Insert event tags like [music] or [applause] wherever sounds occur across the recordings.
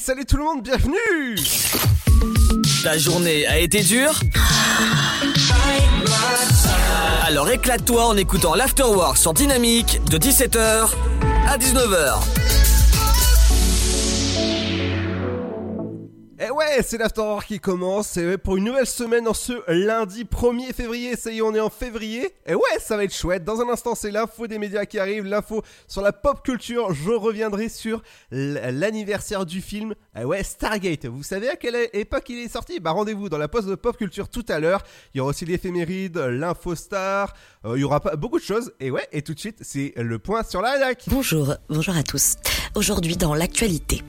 salut tout le monde, bienvenue Ta journée a été dure Alors éclate-toi en écoutant l'Afterwork sur Dynamique de 17h à 19h. Et Eh ouais, c'est l'Afterwork qui commence, c'est pour une nouvelle semaine en ce lundi 1er février, ça y est, on est en février. Et ouais, ça va être chouette, dans un instant c'est l'info des médias qui arrive, l'info sur la pop culture, je reviendrai sur l'anniversaire du film, et ouais, Stargate. Vous savez à quelle époque il est sorti? Bah rendez-vous dans la poste de pop culture tout à l'heure, il y aura aussi l'éphéméride, l'info star, euh, il y aura pas beaucoup de choses, et ouais, et tout de suite c'est le point sur la DAC. Bonjour, bonjour à tous. Aujourd'hui dans l'actualité.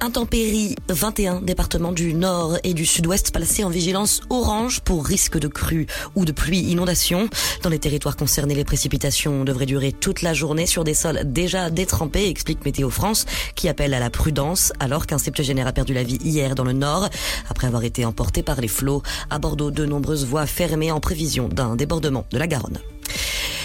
Intempéries, 21 départements du nord et du sud-ouest placés en vigilance orange pour risque de crue ou de pluie inondation. Dans les territoires concernés, les précipitations devraient durer toute la journée sur des sols déjà détrempés, explique Météo France, qui appelle à la prudence alors qu'un septuagénaire a perdu la vie hier dans le nord après avoir été emporté par les flots. À Bordeaux, de nombreuses voies fermées en prévision d'un débordement de la Garonne.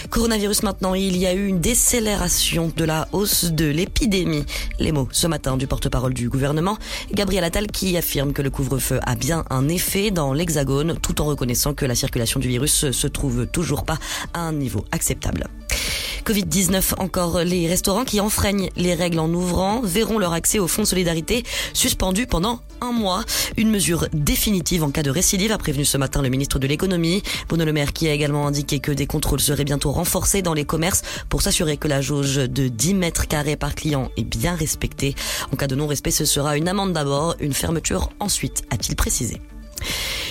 Coronavirus maintenant, il y a eu une décélération de la hausse de l'épidémie. Les mots ce matin du porte-parole du gouvernement, Gabriel Attal, qui affirme que le couvre-feu a bien un effet dans l'hexagone, tout en reconnaissant que la circulation du virus se trouve toujours pas à un niveau acceptable. Covid-19 encore, les restaurants qui enfreignent les règles en ouvrant verront leur accès au fonds de solidarité suspendu pendant un mois. Une mesure définitive en cas de récidive, a prévenu ce matin le ministre de l'économie. Bruno Le Maire qui a également indiqué que des contrôles seraient bientôt renforcés dans les commerces pour s'assurer que la jauge de 10 mètres carrés par client est bien respectée. En cas de non-respect, ce sera une amende d'abord, une fermeture ensuite, a-t-il précisé.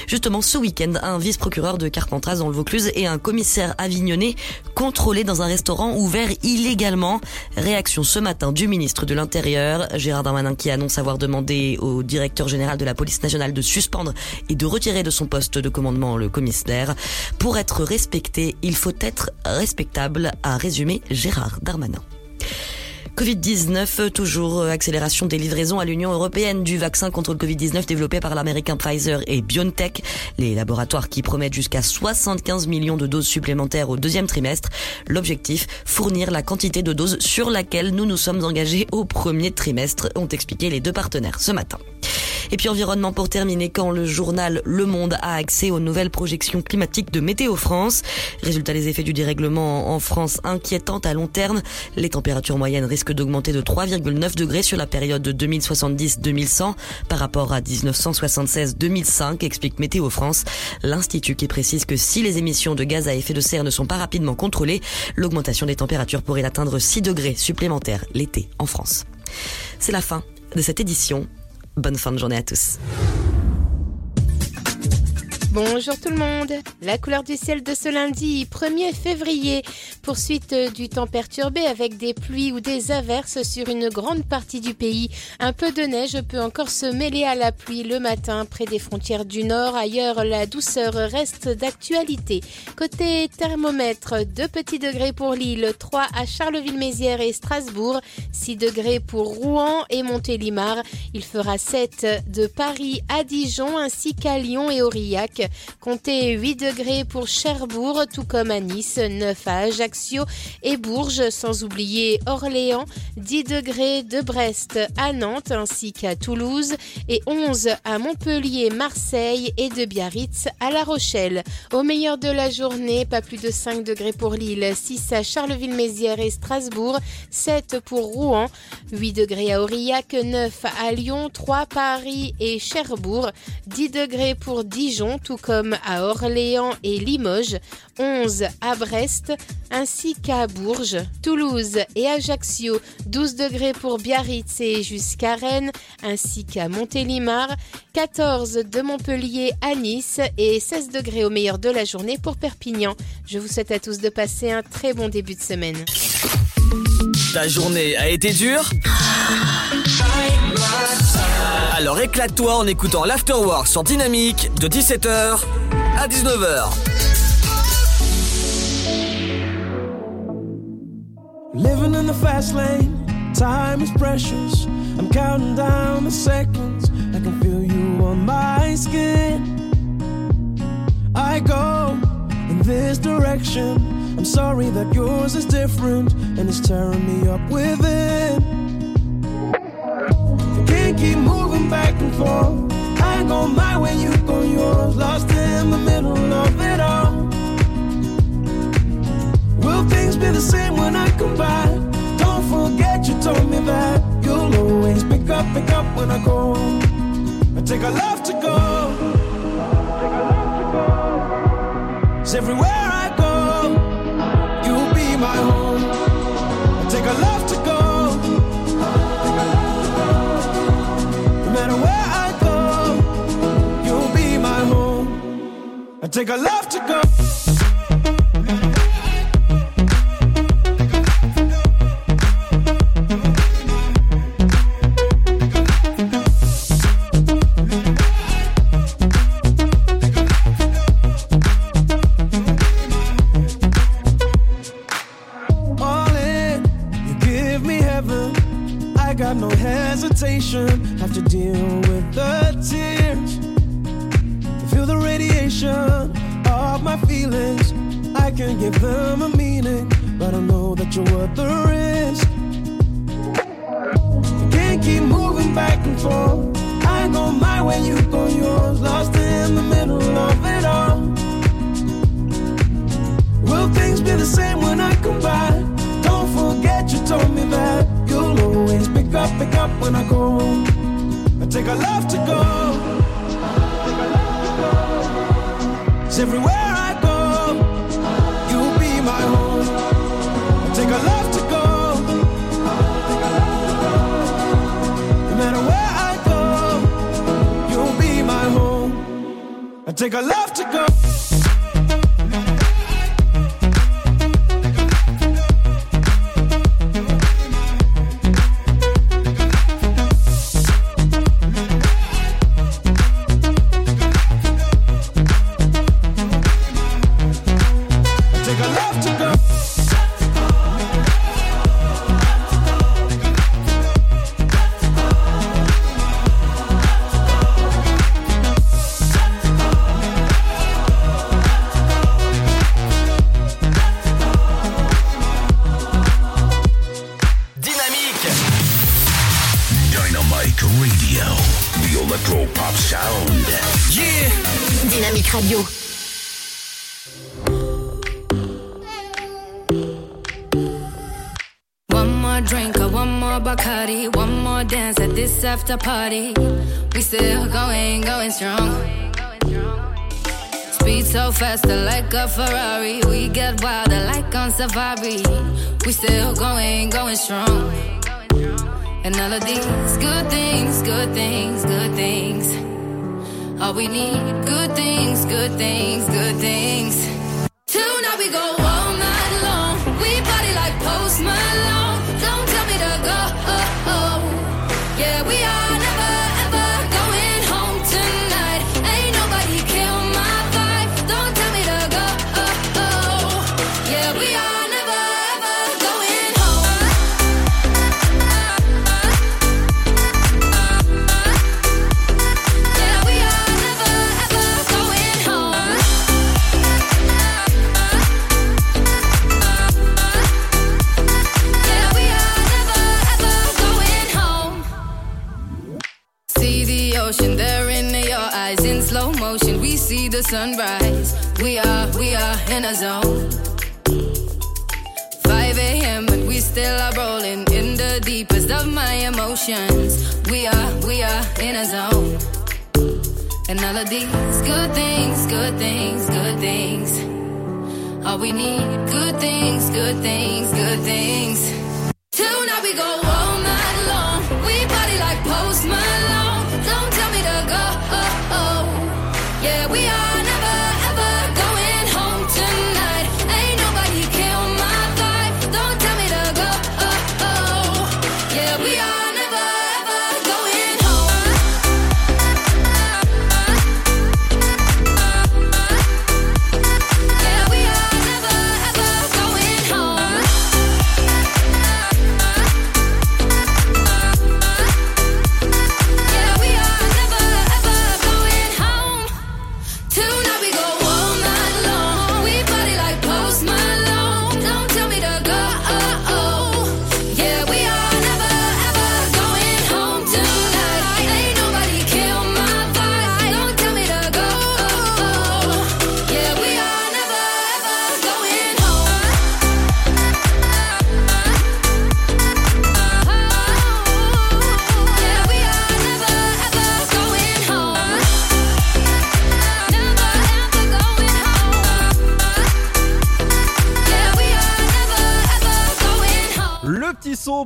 Justement, ce week-end, un vice-procureur de Carpentras dans le Vaucluse et un commissaire avignonné contrôlés dans un restaurant ouvert illégalement. Réaction ce matin du ministre de l'Intérieur, Gérard Darmanin, qui annonce avoir demandé au directeur général de la police nationale de suspendre et de retirer de son poste de commandement le commissaire. Pour être respecté, il faut être respectable, a résumé Gérard Darmanin. Covid-19, toujours accélération des livraisons à l'Union européenne du vaccin contre le Covid-19 développé par l'américain Pfizer et BioNTech, les laboratoires qui promettent jusqu'à 75 millions de doses supplémentaires au deuxième trimestre. L'objectif, fournir la quantité de doses sur laquelle nous nous sommes engagés au premier trimestre, ont expliqué les deux partenaires ce matin. Et puis environnement pour terminer, quand le journal Le Monde a accès aux nouvelles projections climatiques de Météo France. Résultat, les effets du dérèglement en France inquiétantes à long terme. Les températures moyennes risquent d'augmenter de 3,9 degrés sur la période de 2070-2100 par rapport à 1976-2005, explique Météo France. L'Institut qui précise que si les émissions de gaz à effet de serre ne sont pas rapidement contrôlées, l'augmentation des températures pourrait atteindre 6 degrés supplémentaires l'été en France. C'est la fin de cette édition. Bonne fin de journée à tous. Bonjour tout le monde. La couleur du ciel de ce lundi 1er février. Poursuite du temps perturbé avec des pluies ou des averses sur une grande partie du pays. Un peu de neige peut encore se mêler à la pluie le matin près des frontières du nord. Ailleurs, la douceur reste d'actualité. Côté thermomètre, 2 petits degrés pour Lille, 3 à Charleville-Mézières et Strasbourg, 6 degrés pour Rouen et Montélimar. Il fera 7 de Paris à Dijon ainsi qu'à Lyon et Aurillac. Comptez 8 degrés pour Cherbourg, tout comme à Nice, 9 à Ajaccio et Bourges, sans oublier Orléans, 10 degrés de Brest à Nantes ainsi qu'à Toulouse et 11 à Montpellier, Marseille et de Biarritz à La Rochelle. Au meilleur de la journée, pas plus de 5 degrés pour Lille, 6 à Charleville-Mézières et Strasbourg, 7 pour Rouen, 8 degrés à Aurillac, 9 à Lyon, 3 Paris et Cherbourg, 10 degrés pour Dijon, tout comme à Orléans et Limoges, 11 à Brest, ainsi qu'à Bourges, Toulouse et Ajaccio, 12 degrés pour Biarritz et jusqu'à Rennes, ainsi qu'à Montélimar, 14 de Montpellier à Nice et 16 degrés au meilleur de la journée pour Perpignan. Je vous souhaite à tous de passer un très bon début de semaine. Ta journée a été dure Alors éclate-toi en écoutant l'Afterwork sur Dynamique de 17h à 19h. Living in the fast lane, time is precious. I'm counting down the seconds. I can feel you on my skin. I go in this direction. I'm sorry that yours is different and it's tearing me up within. I can't keep moving back and forth. I go my way, you go yours. Lost in the middle of it all. Will things be the same when I come back? Don't forget you told me that you'll always pick up, pick up when I go. I take a love to go. It's everywhere my home. I take a love to go. No matter where I go, you'll be my home. I take a love to go. Hesitation. Have to deal with the tears. Feel the radiation of my feelings. I can give them a meaning, but I know that you're worth the risk. Can't keep moving back and forth. I go my way, you go yours. Lost in the middle of it all. Will things be the same when I come back? Pick up, pick up when I go. I take a love to go. Cause everywhere I go, you'll be my home. I take a love to go. No matter where I go, you'll be my home. I take a love to go. Dynamite Radio. The Electro Pop Sound. Yeah Dynamic Radio. One more drink or one more Bacardi, one more dance at this after party. We still going, going strong. Speed so faster like a Ferrari. We get wilder like on safari. We still going, going strong. And all of these good things, good things, good things. All we need, good things, good things, good things. Tonight we go all night long. We party like Post Malone. The sunrise. We are, we are in a zone. 5 a.m. and we still are rolling in the deepest of my emotions. We are, we are in a zone. And all of these good things, good things, good things. All we need, good things, good things, good things. Tonight we go all night long. We party like Post Malone. Don't tell me to go. Oh, oh. Yeah, we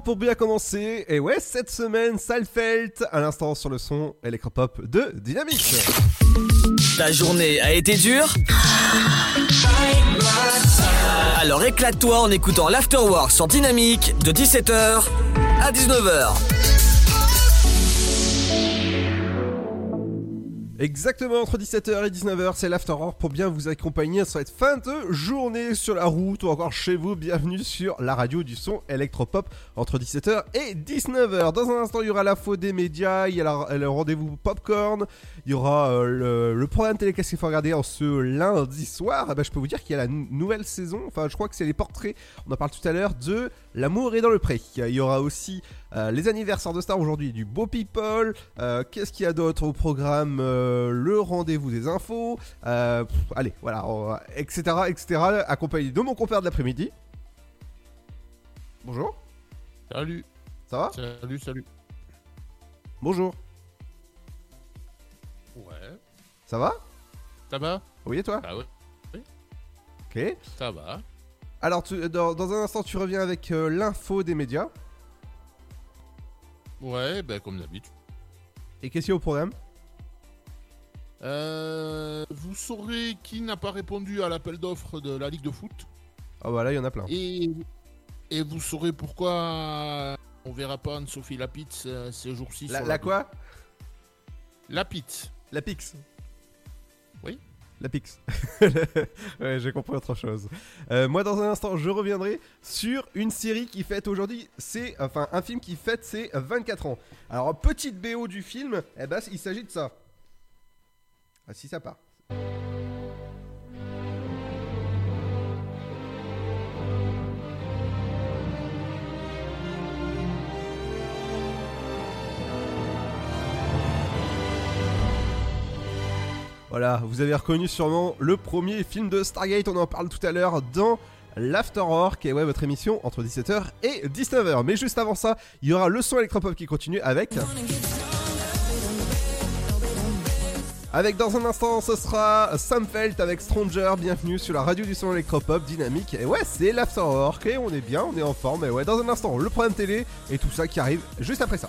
pour bien commencer. Et ouais, cette semaine, Salfeld, à l'instant sur le son électropop de Dynamique. Ta journée a été dure Alors éclate-toi en écoutant l'Afterwork sur Dynamique de 17h à 19h. Exactement entre 17h et 19h, c'est l'Afterwork pour bien vous accompagner sur cette fin de journée sur la route ou encore chez vous. Bienvenue sur la radio du son électropop entre 17h et 19h. Dans un instant, il y aura l'info des médias, il y a la- le rendez-vous popcorn, il y aura euh, le, le programme télé qu'est-ce qu'il faut regarder en ce lundi soir. Eh ben, je peux vous dire qu'il y a la nou- nouvelle saison, enfin je crois que c'est les portraits, on en parle tout à l'heure, de L'amour est dans le pré. Il y aura aussi euh, les anniversaires de stars aujourd'hui, du beau people. euh, Qu'est-ce qu'il y a d'autre au programme euh, Le rendez-vous des infos. pff, allez, voilà, on etc., etc. Accompagné de mon compère de l'après-midi. Bonjour, Salut, ça va? Salut, salut. Bonjour, Ouais, ça va? Ça va? Oui, et toi? Ah ouais, Ok. ça va. Alors, tu- dans, dans un instant, tu reviens avec euh, l'info des médias. Ouais, ben comme d'habitude. Et qu'est-ce qu'il y a au programme? Euh, vous saurez qui n'a pas répondu à l'appel d'offres de la Ligue de foot. Ah, voilà, il y en a plein. Et, et vous saurez pourquoi on verra pas Anne-Sophie Lapitz euh, ces jours-ci. La, sur la quoi? Lapitz. La Pix. Oui. La Pix. [laughs] ouais, j'ai compris autre chose. Euh, moi, dans un instant, je reviendrai sur une série qui fête aujourd'hui, c'est enfin un film qui fête ses 24 ans. Alors, petite BO du film, eh ben, il s'agit de ça. Ah, si ça part. Voilà, vous avez reconnu sûrement le premier film de Stargate, on en parle tout à l'heure dans l'Afterwork, et ouais, votre émission entre 17h et 19h. Mais juste avant ça, il y aura le son électropop qui continue avec... Avec dans un instant, ce sera Sam Felt avec Stranger. Bienvenue sur la radio du son électropop dynamique. Et ouais, c'est l'Afterwork, et on est bien, on est en forme. Et ouais, dans un instant, le programme télé et tout ça qui arrive juste après ça.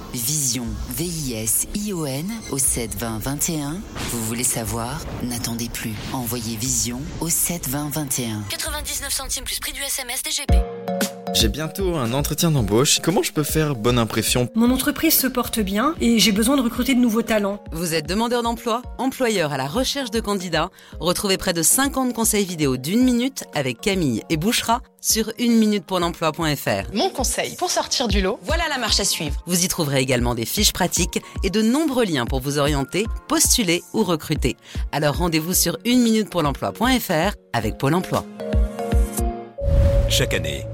Vision, V-I-S-I-O-N au 7 20 21. Vous voulez savoir? N'attendez plus. Envoyez Vision au 7 20 21. 99 centimes plus prix du SMS DGP. J'ai bientôt un entretien d'embauche. Comment je peux faire bonne impression? Mon entreprise se porte bien et j'ai besoin de recruter de nouveaux talents. Vous êtes demandeur d'emploi, employeur à la recherche de candidats? Retrouvez près de 50 conseils vidéo d'une minute avec Camille et Bouchera sur une minute pour l'emploi.fr. Mon conseil pour sortir du lot, Voilà la marche à suivre. Vous y trouverez également des fiches pratiques et de nombreux liens pour vous orienter, postuler ou recruter. Alors rendez-vous sur une minute pour l'emploi.fr avec Pôle emploi. Chaque année,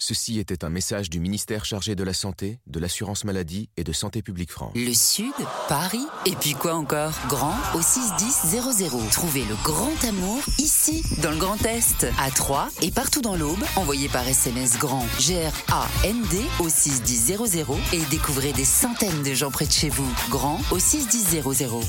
Ceci était un message du ministère chargé de la Santé, de l'Assurance Maladie et de Santé Publique France. Le Sud, Paris, et puis quoi encore? Grand au 61000. Trouvez le grand amour ici, dans le Grand Est, à Troyes et partout dans l'Aube. Envoyez par SMS grand G-R-A-N-D au 61000 et découvrez des centaines de gens près de chez vous. Grand au 61000.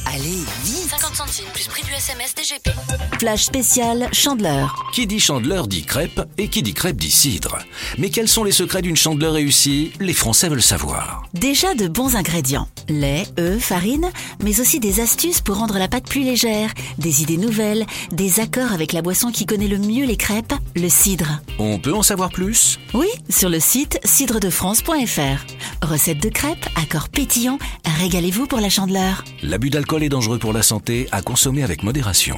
Allez, vite 50 centimes plus prix du SMS DGP. Flash spécial Chandeleur. Qui dit chandeleur dit crêpe et qui dit crêpe dit cidre. Mais quels sont les secrets d'une chandeleur réussie? Les Français veulent savoir. Déjà de bons ingrédients. Lait, œufs, farine, mais aussi des astuces pour rendre la pâte plus légère, des idées nouvelles, des accords avec la boisson qui connaît le mieux les crêpes, le cidre. On peut en savoir plus? Oui, sur le site cidredefrance.fr. Recette de crêpes, accords pétillants, régalez-vous pour la chandeleur. L'abus d'alcool est dangereux pour la santé, à consommer avec modération.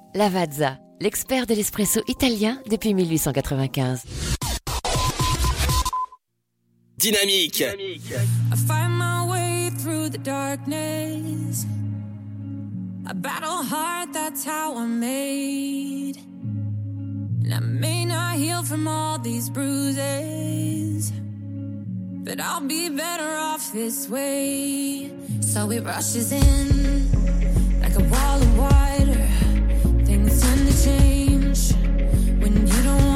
Lavazza, l'expert de l'espresso italien depuis 1895. Dynamique. I find my way through the darkness. I battle hard, that's how I'm made. And I may not heal from all these bruises. But I'll be better off this way. So it rushes in like a wall of water. Things tend to change when you don't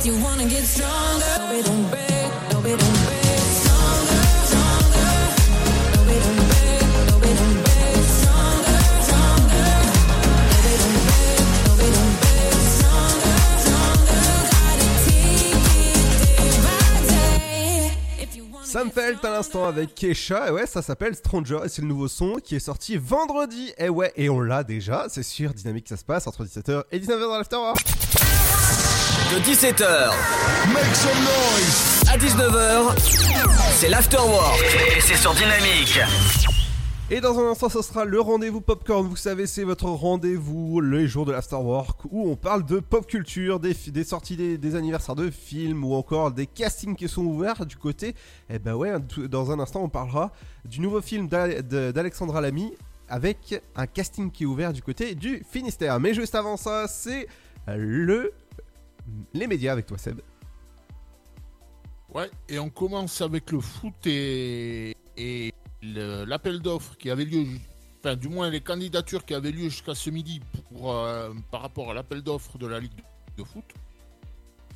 If you à l'instant avec Kesha, et ouais, ça s'appelle Stranger, et c'est le nouveau son qui est sorti vendredi, et ouais, et on l'a déjà, c'est sûr, dynamique ça se passe entre 17h et 19h dans l'Afterwork. De 17h à 19h, c'est l'afterwork et c'est sur Dynamique. Et dans un instant, ce sera le rendez-vous popcorn. Vous savez, c'est votre rendez-vous les jours de l'Afterwork où on parle de pop culture, des, sorties des, des anniversaires de films ou encore des castings qui sont ouverts du côté. Et ben ouais, dans un instant, on parlera du nouveau film d'Alexandra Lamy avec un casting qui est ouvert du côté du Finistère. Mais juste avant ça, c'est le les médias avec toi, Seb. Ouais, et on commence avec le foot et, l'appel d'offres qui avait lieu, enfin du moins les candidatures qui avaient lieu jusqu'à ce midi pour, euh, par rapport à l'appel d'offres de la Ligue de foot.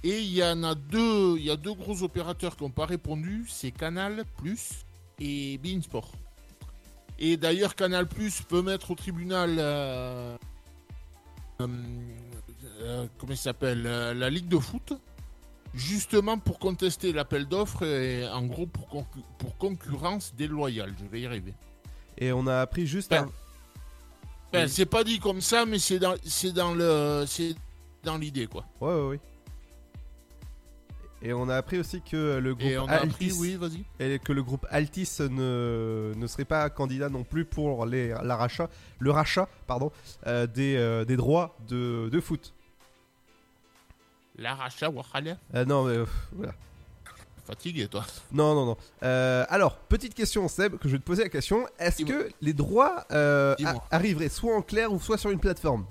Et il y en a deux, il y a deux gros opérateurs qui n'ont pas répondu, c'est Canal Plus et Bein Sport. Et d'ailleurs Canal Plus peut mettre au tribunal euh, euh, euh, comment il s'appelle euh, la Ligue de foot justement pour contester l'appel d'offres et en gros pour, concu- pour concurrence déloyale. Je vais y arriver. Et on a appris juste Ben, un- Ben, Oui. c'est pas dit comme ça, mais c'est dans, c'est dans le, c'est dans l'idée quoi. Ouais, ouais, ouais. Et on a appris aussi que le groupe Et on a appris, Altis, oui, vas-y. et que le groupe Altis ne, ne serait pas candidat non plus pour les, la rachat, le rachat pardon, euh, des, euh, des droits de, de foot. L'arachat Wahala. Euh, non, mais euh, voilà. Fatigué toi. Non, non, non. Euh, alors, petite question, Seb, que je vais te poser la question. Est-ce que les droits euh, Dis-moi. a- arriveraient soit en clair ou soit sur une plateforme?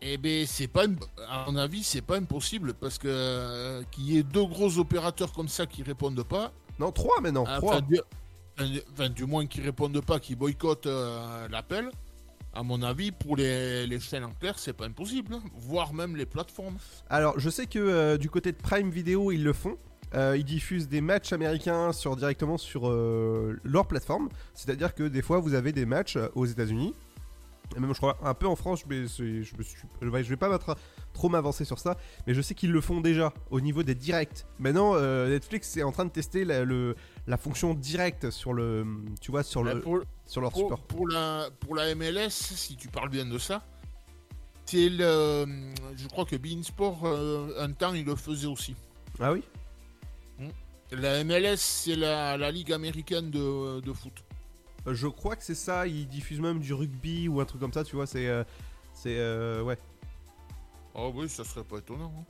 Eh ben c'est pas, une- à mon avis, c'est pas impossible parce que euh, qu'il y ait deux gros opérateurs comme ça qui répondent pas. Non, trois maintenant. Trois. du, enfin, du- enfin, du moins qui répondent pas, qui boycottent euh, l'appel. À mon avis, pour les, chaînes en clair, c'est pas impossible, hein, voire même les plateformes. Alors, je sais que euh, du côté de Prime Video, ils le font. Euh, ils diffusent des matchs américains directement sur euh, leur plateforme. C'est-à-dire que des fois, vous avez des matchs aux États-Unis. Même, je crois, un peu en France, mais je, vais pas trop m'avancer sur ça. Mais je sais qu'ils le font déjà au niveau des directs. Maintenant, Netflix est en train de tester le- la fonction directe sur le, tu vois, sur, le, Bah, pour, sur leur pour- support. pour la, pour la MLS, si tu parles bien de ça, c'est le. Je crois que Beansport, euh, un temps, il le faisait aussi. Ah oui? La MLS, c'est la, la ligue américaine de, de foot. Euh, Je crois que c'est ça. Ils diffusent même du rugby ou un truc comme ça, tu vois. C'est. euh, c'est. euh, ouais. Oh oui, ça serait pas étonnant. hein.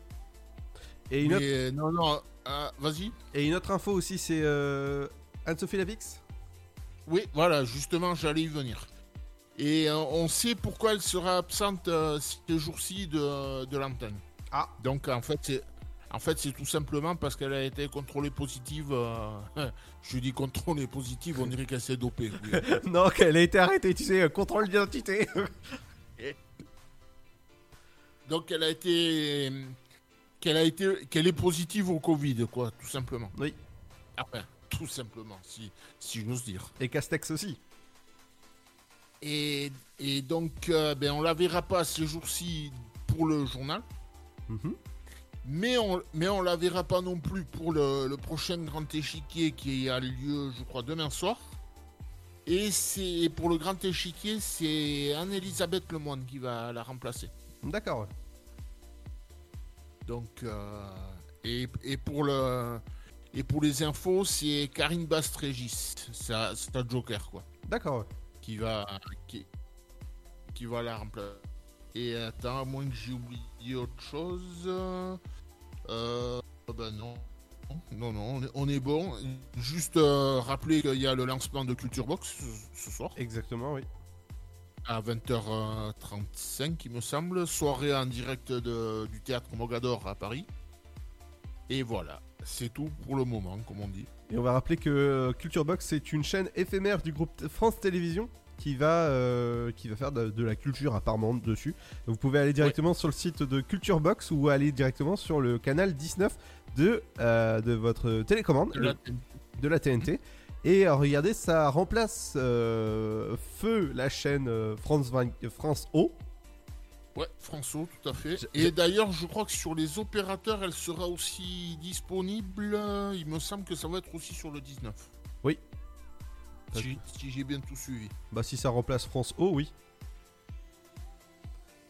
Et une, autre, Mais, non, non, ah, vas-y. et une autre info aussi, c'est euh, Anne-Sophie Lavix? Oui, voilà, justement, j'allais y venir. Et euh, on sait pourquoi elle sera absente euh, ces jours-ci de, de l'antenne. Ah. Donc en fait, c'est en fait c'est tout simplement parce qu'elle a été contrôlée positive. euh, [laughs] je dis contrôlée positive, on dirait qu'elle s'est dopée. [laughs] oui. Non, qu'elle a été arrêtée, tu sais, euh, contrôle d'identité. [laughs] Donc elle a été qu'elle a été qu'elle est positive au Covid, quoi, tout simplement. oui. Enfin, tout simplement, si si j'ose dire. Et Castex aussi. Et, et donc, euh, ben, on la verra pas ces jours-ci pour le journal. Mhm. Mais on, mais on la verra pas non plus pour le, le prochain grand échiquier qui a lieu, je crois, demain soir. Et c'est pour le grand échiquier, c'est Anne-Elisabeth Lemoine qui va la remplacer. D'accord. Donc, euh, et, et pour le et pour les infos, c'est Karine Bastrégis, c'est un Joker quoi. D'accord. qui va qui, qui va la remplacer. Et attends, à moins que j'ai oublié autre chose. Euh, ben non. Non, non, on est, on est bon. Juste euh, rappeler qu'il y a le lancement de Culture Box ce soir Exactement, oui. À 20h35, il me semble. Soirée en direct de- du théâtre Mogador à Paris. Et voilà, c'est tout pour le moment, comme on dit. Et on va rappeler que Culture Box, c'est une chaîne éphémère du groupe France Télévisions qui va, euh, qui va faire de, de la culture apparemment dessus. Donc vous pouvez aller directement sur le site de Culture Box ou aller directement sur le canal 19 de, euh, de votre télécommande, De la le- de la TNT. Et regardez, ça remplace euh, Feu, la chaîne euh, France, 20 euh, France O. Ouais, François, tout à fait. Et d'ailleurs, je crois que sur les opérateurs, elle sera aussi disponible. Il me semble que ça va être aussi sur le 19. Oui. Si, si j'ai bien tout suivi. Bah si ça remplace France O, oui.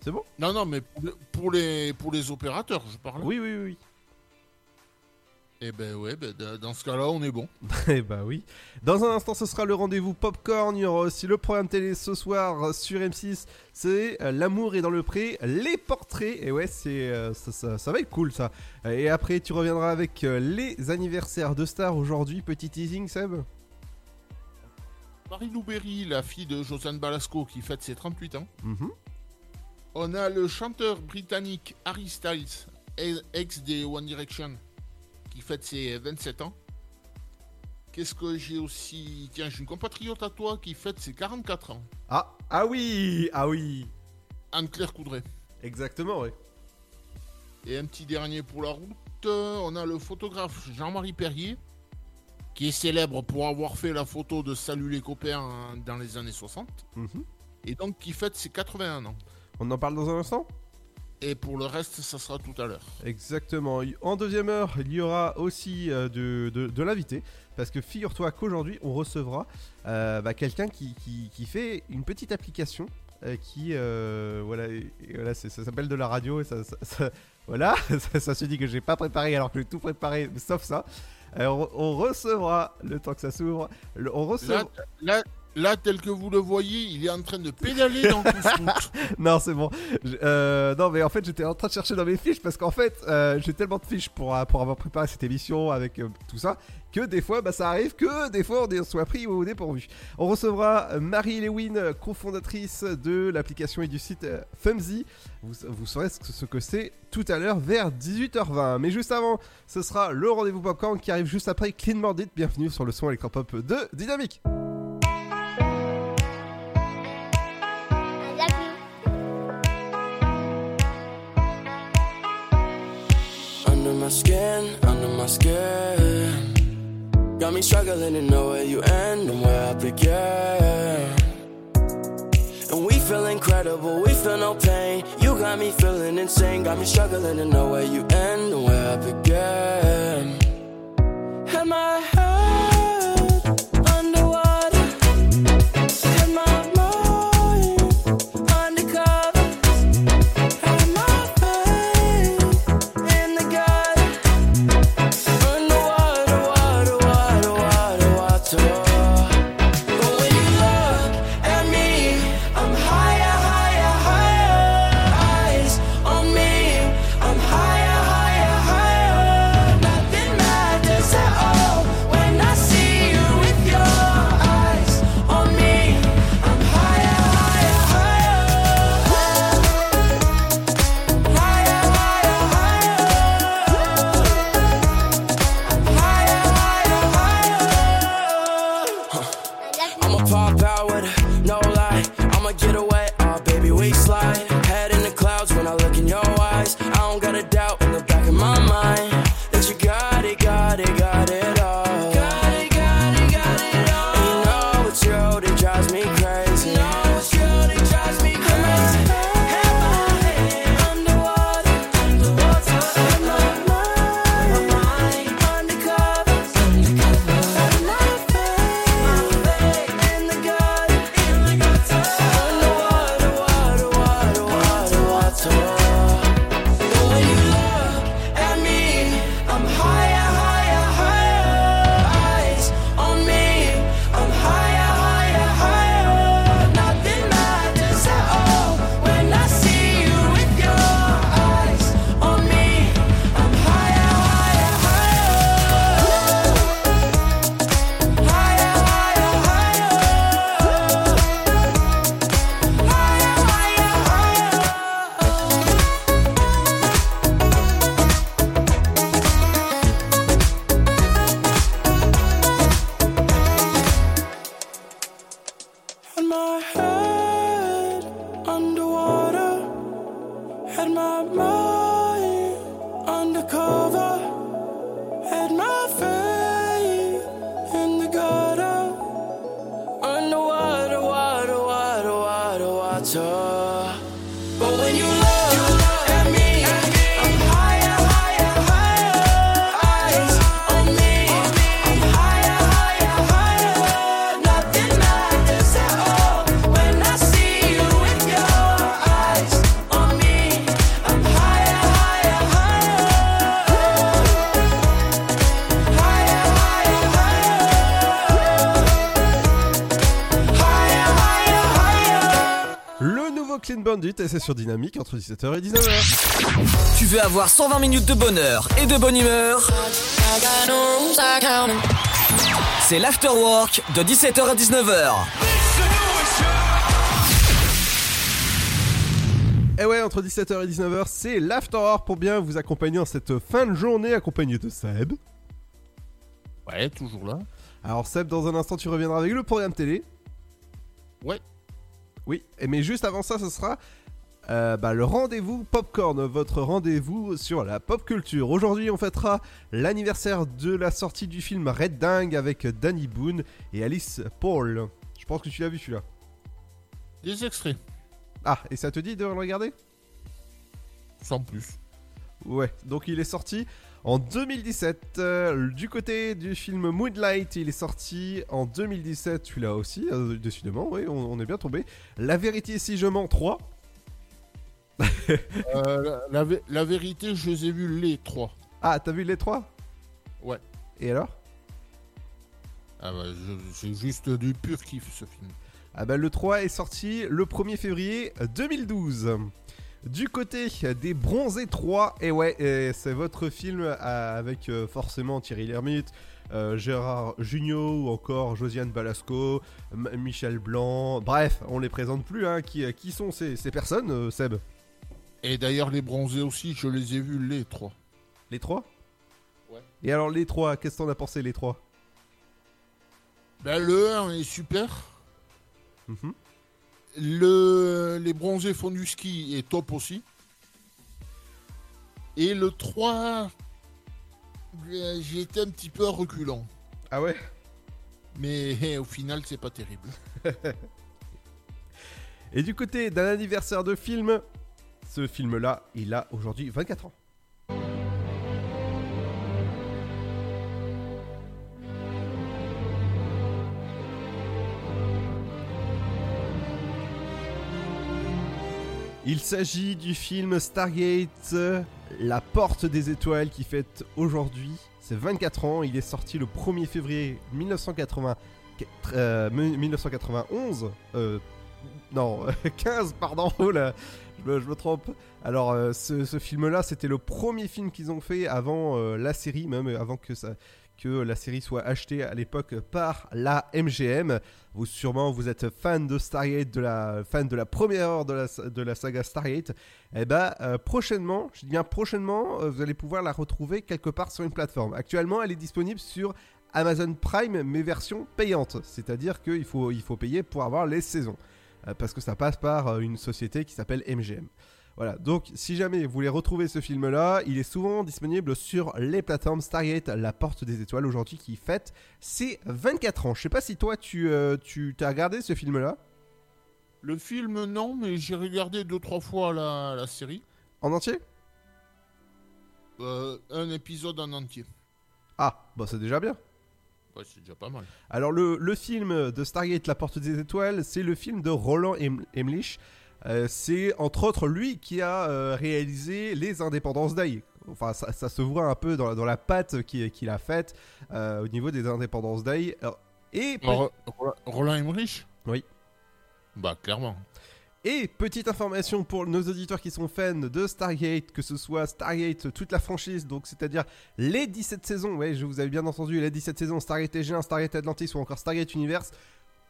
C'est bon? Non, non, mais pour les, pour les opérateurs, je parle. Oui, oui, oui. Eh ben ouais, ben, da- dans ce cas-là, on est bon. [laughs] Eh bah oui. Dans un instant, ce sera le rendez-vous Popcorn. Il y aura aussi le programme télé ce soir sur M6. C'est euh, L'amour est dans le pré, les portraits. Et ouais, c'est euh, ça, ça- ça va être cool ça. Et après, tu reviendras avec euh, les anniversaires de stars aujourd'hui. Petit teasing, Seb Marie Louberry, la fille de Josanne Balasco, qui fête ses 38 ans. Mhm. On a le chanteur britannique Harry Styles, ex des One Direction, qui fête ses 27 ans. Qu'est-ce que j'ai aussi Tiens, j'ai une compatriote à toi qui fête ses 44 ans. Ah, ah oui, ah oui. Anne-Claire Coudray. Exactement, ouais. Et un petit dernier pour la route, euh, on a le photographe Jean-Marie Perrier, qui est célèbre pour avoir fait la photo de Salut les copains dans les années 60, Mhm. et donc qui fête ses 81 ans. On en parle dans un instant? Et pour le reste, ça sera tout à l'heure. Exactement. En deuxième heure, il y aura aussi euh, de, de- de l'invité. Parce que figure-toi qu'aujourd'hui, on recevra euh, bah, quelqu'un qui, qui- qui fait une petite application. euh, qui euh, voilà, et- et voilà ça s'appelle de la radio et ça, ça- ça- voilà [laughs] ça, ça se dit que j'ai pas préparé alors que j'ai tout préparé sauf ça on, on recevra le temps que ça s'ouvre on recevra Là, là, là, tel que vous le voyez, il est en train de pédaler dans le [laughs] non, c'est bon. Euh, non, mais en fait, j'étais en train de chercher dans mes fiches parce qu'en fait, euh, j'ai tellement de fiches pour, euh, pour avoir préparé cette émission avec tout ça que des fois, bah, ça arrive que des fois, on soit pris au dépourvu. On recevra Marie Lewin, cofondatrice de l'application et du site Fumzy. Vous, saurez ce que- ce que c'est tout à l'heure vers 18h20. Mais juste avant, ce sera le rendez-vous popcorn qui arrive juste après Clean Bandit. Bienvenue sur le son électropop de Dynamique. Under my skin, under my skin. Got me struggling to know where you end and where I begin. And we feel incredible, we feel no pain. You got me feeling insane, got me struggling to know where you end and where I begin. Had my Et c'est sur Dynamique entre 17h et 19h. Tu veux avoir 120 minutes de bonheur et de bonne humeur C'est l'afterwork de 17h à 19h. Et ouais, entre 17h et 19h, c'est l'After Hour pour bien vous accompagner en cette fin de journée, accompagné de Seb. Ouais, toujours là. Alors Seb, dans un instant, tu reviendras avec le programme télé. Ouais. Oui, et mais juste avant ça, ce sera euh, bah, le rendez-vous Popcorn, votre rendez-vous sur la pop culture. Aujourd'hui, on fêtera l'anniversaire de la sortie du film Red Dingue avec Danny Boone et Alice Paul. Je pense que tu l'as vu celui-là. Des extraits. Ah, et ça te dit de le regarder? Sans plus. Ouais, donc il est sorti en 2017. Euh, du côté du film Moonlight, il est sorti en 2017, celui-là aussi, euh, décidément, oui, on, on est bien tombé. La vérité si je mens 3. Euh, la, la vé- la vérité, je les ai vus les trois. Ah, t'as vu les trois? Ouais. Et alors? Ah bah, je- c'est juste du pur kiff ce film. Ah bah le 3 est sorti le 1er février 2012. Du côté des Bronzés 3, et ouais, c'est votre film avec euh, forcément Thierry Lhermitte, euh, Gérard Jugnot ou encore Josiane Balasco, M- Michel Blanc, bref, on les présente plus, hein, qui, qui sont ces, ces personnes, euh, Seb? Et d'ailleurs, les bronzés aussi, je les ai vus les trois. Les trois Ouais. Et alors les trois, qu'est-ce que t'en as pensé les trois? Ben, le 1 est super. Mhm. Le, les bronzés font du ski est top aussi. Et le 3, euh, j'ai été un petit peu reculant. Ah ouais? Mais au final, c'est pas terrible. [laughs] Et du côté d'un anniversaire de film, ce film-là, il a aujourd'hui 24 ans. Il s'agit du film Stargate, La Porte des Étoiles, qui fête aujourd'hui ses 24 ans. Il est sorti le 1er février 1980, euh, 1991. euh, non, [laughs] 15, pardon, oh là, je me, trompe. Alors, euh, ce, film-là, c'était le premier film qu'ils ont fait avant euh, la série, même avant que, que la série soit achetée à l'époque par la MGM. Vous, sûrement, vous êtes fan de Stargate, de la, fan de la première heure de la, de la saga Stargate. Eh ben, euh, prochainement, je dis bien prochainement, euh, vous allez pouvoir la retrouver quelque part sur une plateforme. Actuellement, elle est disponible sur Amazon Prime, mais version payante. C'est-à-dire qu'il faut, il faut payer pour avoir les saisons. Euh, parce que ça passe par euh, une société qui s'appelle MGM. Voilà, donc si jamais vous voulez retrouver ce film-là, il est souvent disponible sur les plateformes Stargate, La Porte des Étoiles, aujourd'hui qui fête ses 24 ans. Je sais pas si toi tu, euh, tu as regardé ce film-là Le film, non, mais j'ai regardé deux, trois fois la, la série. en entier? Euh, un épisode en entier. Ah, bah c'est déjà bien. Ouais, c'est déjà pas mal. Alors le, le film de Stargate La Porte des Étoiles, c'est le film de Roland Em- Emmerich. Euh, c'est entre autres lui qui a euh, réalisé les Indépendances Day. Enfin, ça, ça se voit un peu dans, la- dans la patte qu'il a faite euh, au niveau des Indépendances Day. Alors, et, Roland Emmerich oui. Bah, clairement. Et petite information pour nos auditeurs qui sont fans de Stargate, que ce soit Stargate, toute la franchise, donc c'est-à-dire les 17 saisons, ouais, je vous avais bien entendu, les 17 saisons Stargate SG1, Stargate Atlantis ou encore Stargate Universe.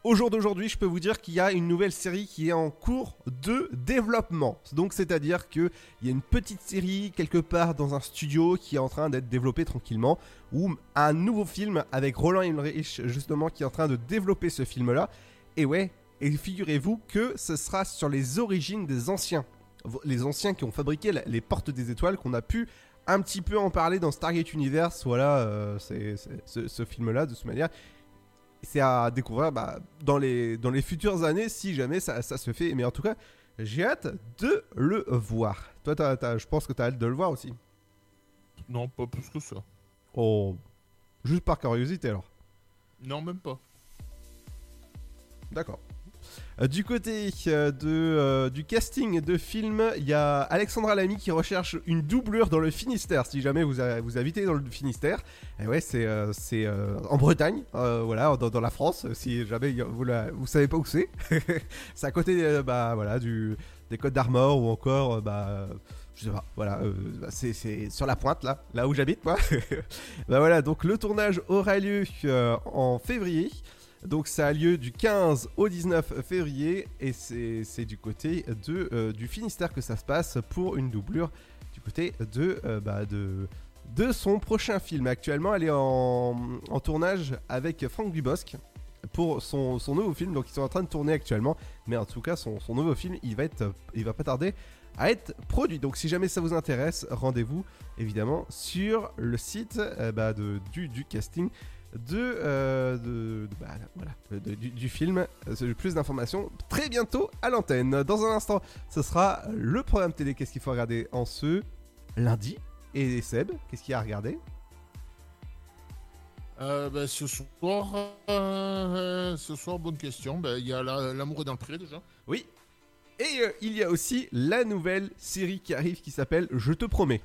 Au jour d'aujourd'hui, je peux vous dire qu'il y a une nouvelle série qui est en cours de développement. Donc c'est-à-dire qu'il y a une petite série quelque part dans un studio qui est en train d'être développée tranquillement, ou un nouveau film avec Roland Emmerich justement qui est en train de développer ce film-là. Et ouais, et figurez-vous que ce sera sur les origines des anciens. Les anciens qui ont fabriqué les portes des étoiles, qu'on a pu un petit peu en parler dans Stargate Universe. Voilà, euh, c'est, c'est- ce, ce film-là, de toute manière. C'est à découvrir bah, dans, les, dans les futures années, si jamais ça, ça se fait. Mais en tout cas, j'ai hâte de le voir. Toi, t'as- t'as- je pense que tu as hâte de le voir aussi. Non, pas plus que ça. Oh, juste par curiosité alors. Non, même pas. D'accord. Euh, Du côté euh, de, euh, du casting de film, il y a Alexandra Lamy qui recherche une doublure dans le Finistère. Si jamais vous, vous habitez dans le Finistère, et ouais, c'est en Bretagne, voilà, dans, la France. Si jamais vous, la, vous savez pas où c'est, [laughs] c'est à côté bah, voilà, du, des Côtes d'Armor ou encore, bah, je sais pas, voilà, bah, c'est sur la pointe là, là où j'habite, moi. [laughs] bah voilà, donc le tournage aura lieu en février. Donc ça a lieu du 15 au 19 février et c'est du côté euh, du Finistère que ça se passe pour une doublure du côté de, euh, bah, son prochain film. Actuellement elle est en, tournage avec Franck Dubosc pour son, nouveau film, donc ils sont en train de tourner actuellement, mais en tout cas son, nouveau film il va, va pas tarder à être produit. Donc si jamais ça vous intéresse, rendez-vous évidemment sur le site euh, bah, du casting de, euh, de- de- bah, voilà, de- du, du film. Euh, Plus d'informations très bientôt à l'antenne. Dans un instant, ce sera le programme télé. Qu'est-ce qu'il faut regarder en ce lundi? Et Seb, qu'est-ce qu'il y a à regarder? Euh, ben, ce soir, euh, ce soir, bonne question. Ben, Il y a la- l'amour est dans le pré déjà. Oui. Et il y a aussi la nouvelle série qui arrive qui s'appelle Je te promets.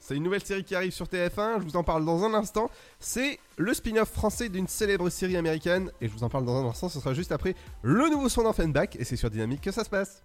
C'est une nouvelle série qui arrive sur TF1, je vous en parle dans un instant. C'est le spin-off français d'une célèbre série américaine, et je vous en parle dans un instant, ce sera juste après le nouveau son d'Offenbach, et c'est sur Dynamique que ça se passe.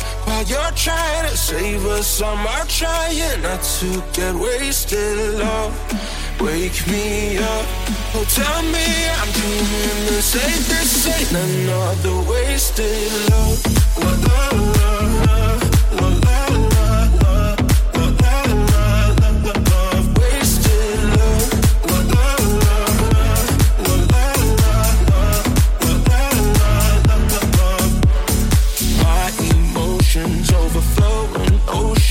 While you're trying to save us, I'm trying not to get wasted. Love, wake me up. Oh, tell me I'm doing the same. This ain't another wasted love. La, la, la, la, la, la,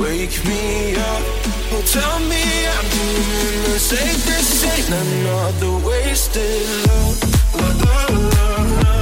wake me up. Oh, tell me I'm doing the. This ain't another wasted love. La, la, la, la,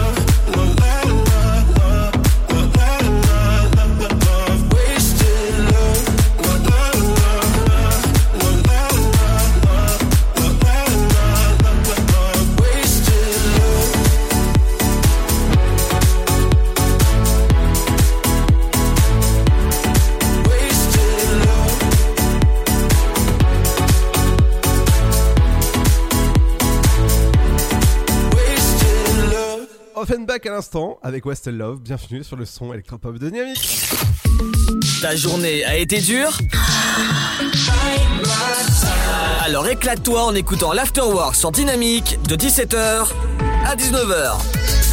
À l'instant avec Westel Love. Bienvenue sur le son électropop de Dynamique. Ta journée a été dure? Alors éclate-toi en écoutant l'Afterwork sur Dynamique de 17h à 19h.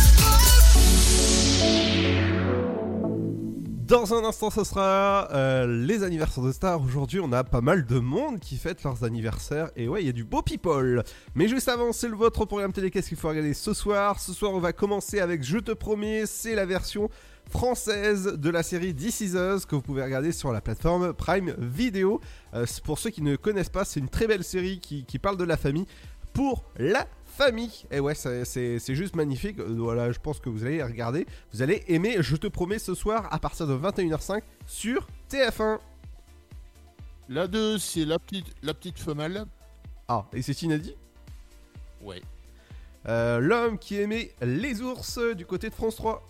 Dans un instant, ce sera euh, les anniversaires de stars. Aujourd'hui, on a pas mal de monde qui fête leurs anniversaires. Et ouais, il y a du beau people. Mais juste avant, c'est le votre programme télé. Qu'est-ce qu'il faut regarder ce soir? Ce soir, on va commencer avec Je te promets, c'est la version française de la série This Is que vous pouvez regarder sur la plateforme Prime Video. Euh, pour ceux qui ne connaissent pas, c'est une très belle série qui parle de la famille pour la famille. Et ouais, c'est- juste magnifique. Euh, Voilà, je pense que vous allez regarder. Vous allez aimer, je te promets, ce soir à partir de 21h05 sur TF1. La 2, c'est la petite, la petite femelle. Ah, et c'est inédit Ouais. Euh, L'homme qui aimait les ours euh, du côté de France 3.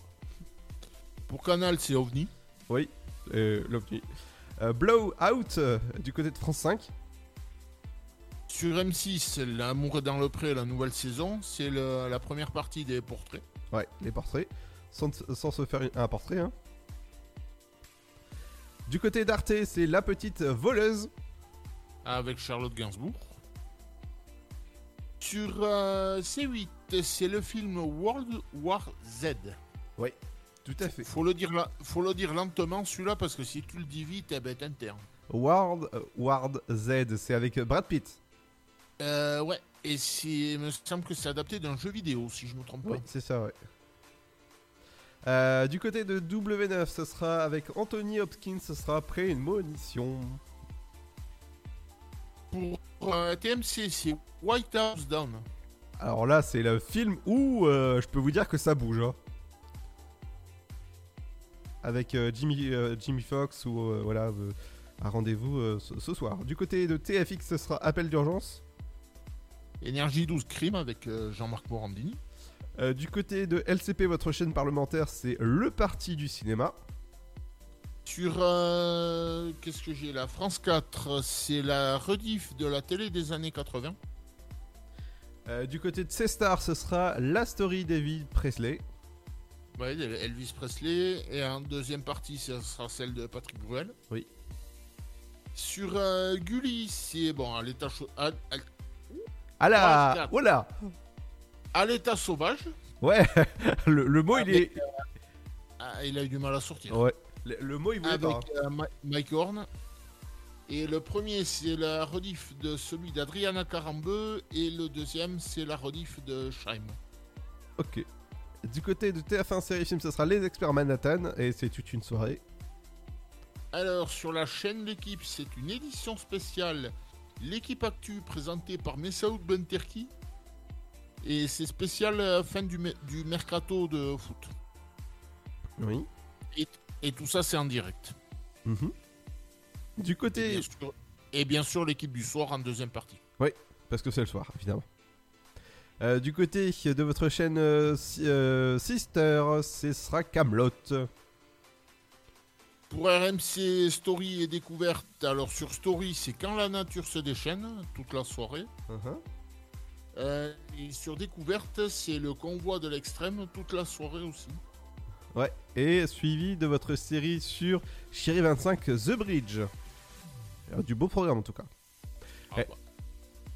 Pour Canal, c'est OVNI. Oui, euh, l'OVNI. Euh, Blow Out euh, du côté de France 5. Sur M6, L'amour est dans le pré, la nouvelle saison. C'est la première partie des portraits. Ouais, les portraits. Sans, sans se faire une- un portrait, hein. Du côté d'Arte, c'est La Petite Voleuse. Avec Charlotte Gainsbourg. Sur euh, C8, c'est le film World War Z. Oui, tout à fait. Faut le dire, faut le dire lentement celui-là parce que si tu le dis vite, eh ben t'interne. Ward, euh, Ward Z, c'est avec Brad Pitt. Euh, ouais, et c'est, il me semble que c'est adapté d'un jeu vidéo, si je me trompe pas. C'est ça, ouais. Euh, du côté de W9, ce sera avec Anthony Hopkins, ce sera Prémonition. Pour euh, TMC, c'est White House Down. Alors là, c'est le film où euh, je peux vous dire que ça bouge. hein. Avec Jimmy, Jimmy Fox ou voilà. un rendez-vous ce, ce soir. Du côté de TFX, ce sera appel d'urgence. Énergie 12 Crime avec euh, Jean-Marc Morandini. Euh, du côté de LCP, votre chaîne parlementaire, c'est le parti du cinéma. Sur euh, qu'est-ce que j'ai là? France 4, c'est la rediff de la télé des années 80. Euh, du côté de C-Star, ce sera la story d'Elvis Presley. Ouais, Elvis Presley. Et en deuxième partie, ce sera celle de Patrick Bruel. Oui. Sur Gulli, c'est bon, à l'état à, à- Ah là France 4. Voilà à l'état sauvage. Ouais, [laughs] le, le mot il est. Euh, ah, il a eu du mal à sortir. Ouais, le, le mot il voulait Avec pas. euh, Mike Horn. Et le premier, c'est la rediff de celui d'Adriana Carambeu. Et le deuxième, c'est la rediff de Scheim. Ok. Du côté de TF1 série film, ce sera Les Experts Manhattan et c'est toute une soirée. Alors, sur la chaîne L'équipe, c'est une édition spéciale. L'équipe Actu présentée par Messaoud Benterki. Et c'est spécial euh, fin du, me- du mercato de foot. Oui. Et, et tout ça, c'est en direct. Mhm. Du Et côté. bien sûr, et bien sûr, l'équipe du soir en deuxième partie. Oui, parce que c'est le soir, évidemment. Euh, du côté de votre chaîne euh, Sister, ce sera Camelot. Pour RMC Story et Découverte, alors sur Story, c'est quand la nature se déchaîne, toute la soirée. Uh-huh. Euh, et sur Découverte, c'est le convoi de l'extrême, toute la soirée aussi. Ouais, et suivi de votre série sur Chérie 25 The Bridge. Euh, Du beau programme en tout cas. Ah et, bah.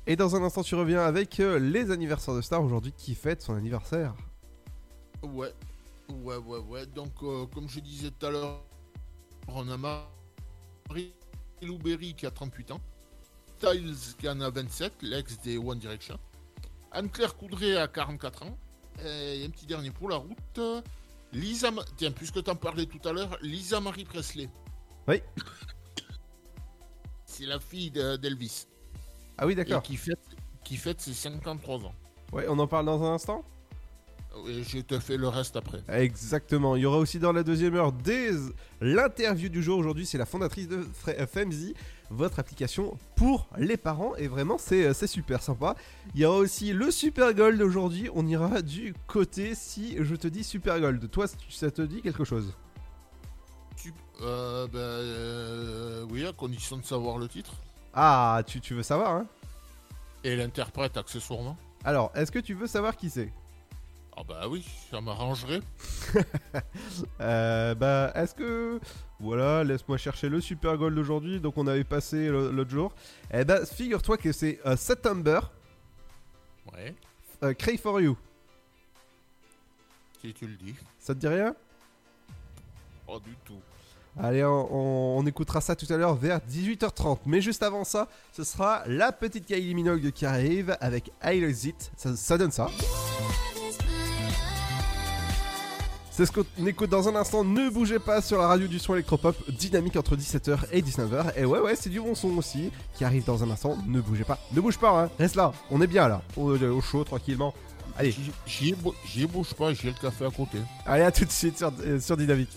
et dans un instant, tu reviens avec euh, les anniversaires de Star aujourd'hui qui fête son anniversaire. Ouais, ouais, ouais, ouais. Donc, euh, comme je disais tout à l'heure, on a Marie Lou Berry qui a 38 ans, Styles qui en a 27, l'ex des One Direction, Anne-Claire Coudray a 44 ans, et un petit dernier pour la route, Lisa, tiens, puisque tu en parlais tout à l'heure, Lisa Marie Presley. Oui. C'est la fille de- d'Elvis. Ah oui, d'accord. Qui fête, qui fête ses 53 ans. Ouais, on en parle dans un instant? Et je te fais le reste après. Exactement. Il y aura aussi dans la deuxième heure des... l'interview du jour. Aujourd'hui, c'est la fondatrice de euh, Femzy, votre application pour les parents. Et vraiment, c'est euh, c'est super sympa. Il y aura aussi le Super Gold aujourd'hui. On ira du côté si je te dis Super Gold. Toi, ça te dit quelque chose? Tu- euh, euh, oui, à condition de savoir le titre. Ah, tu, tu veux savoir, hein? Et l'interprète accessoirement. Alors, est-ce que tu veux savoir qui c'est? Ah bah oui, ça m'arrangerait. [laughs] Euh, bah, est-ce que. Voilà, laisse-moi chercher le Super Gold d'aujourd'hui. Donc, on avait passé l'autre jour. Eh ben, figure-toi que c'est euh, September, Ouais, euh, Cray for You. si tu le dis. Ça te dit rien? Pas du tout. Allez, on, on- on écoutera ça tout à l'heure vers 18h30. Mais juste avant ça, ce sera la petite Kylie Minogue qui arrive avec I Love It. Ça, ça donne ça. C'est ce qu'on écoute dans un instant. Ne bougez pas sur la radio du son électropop dynamique entre 17h et 19h. Et ouais, ouais, c'est du bon son aussi qui arrive dans un instant. Ne bougez pas. Ne bouge pas, hein. Reste là. On est bien là. Au, au chaud, tranquillement. Allez, j'y bouge pas, j'ai le café à côté. allez, à tout de suite sur, euh, sur Dynamique.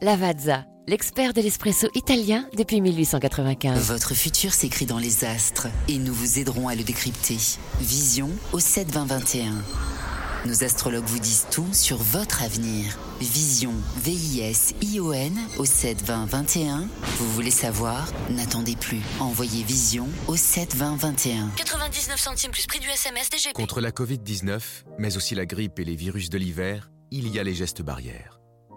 Lavazza, l'expert de l'espresso italien depuis 1895. Votre futur s'écrit dans les astres et nous vous aiderons à le décrypter. Vision au 72021. Nos astrologues vous disent tout sur votre avenir. Vision, V-I-S-I-O-N au 7 20 21. Vous voulez savoir? N'attendez plus. Envoyez Vision au 7 20 21. 99 centimes plus prix du SMS DGP. Contre la Covid-19, mais aussi la grippe et les virus de l'hiver, il y a les gestes barrières.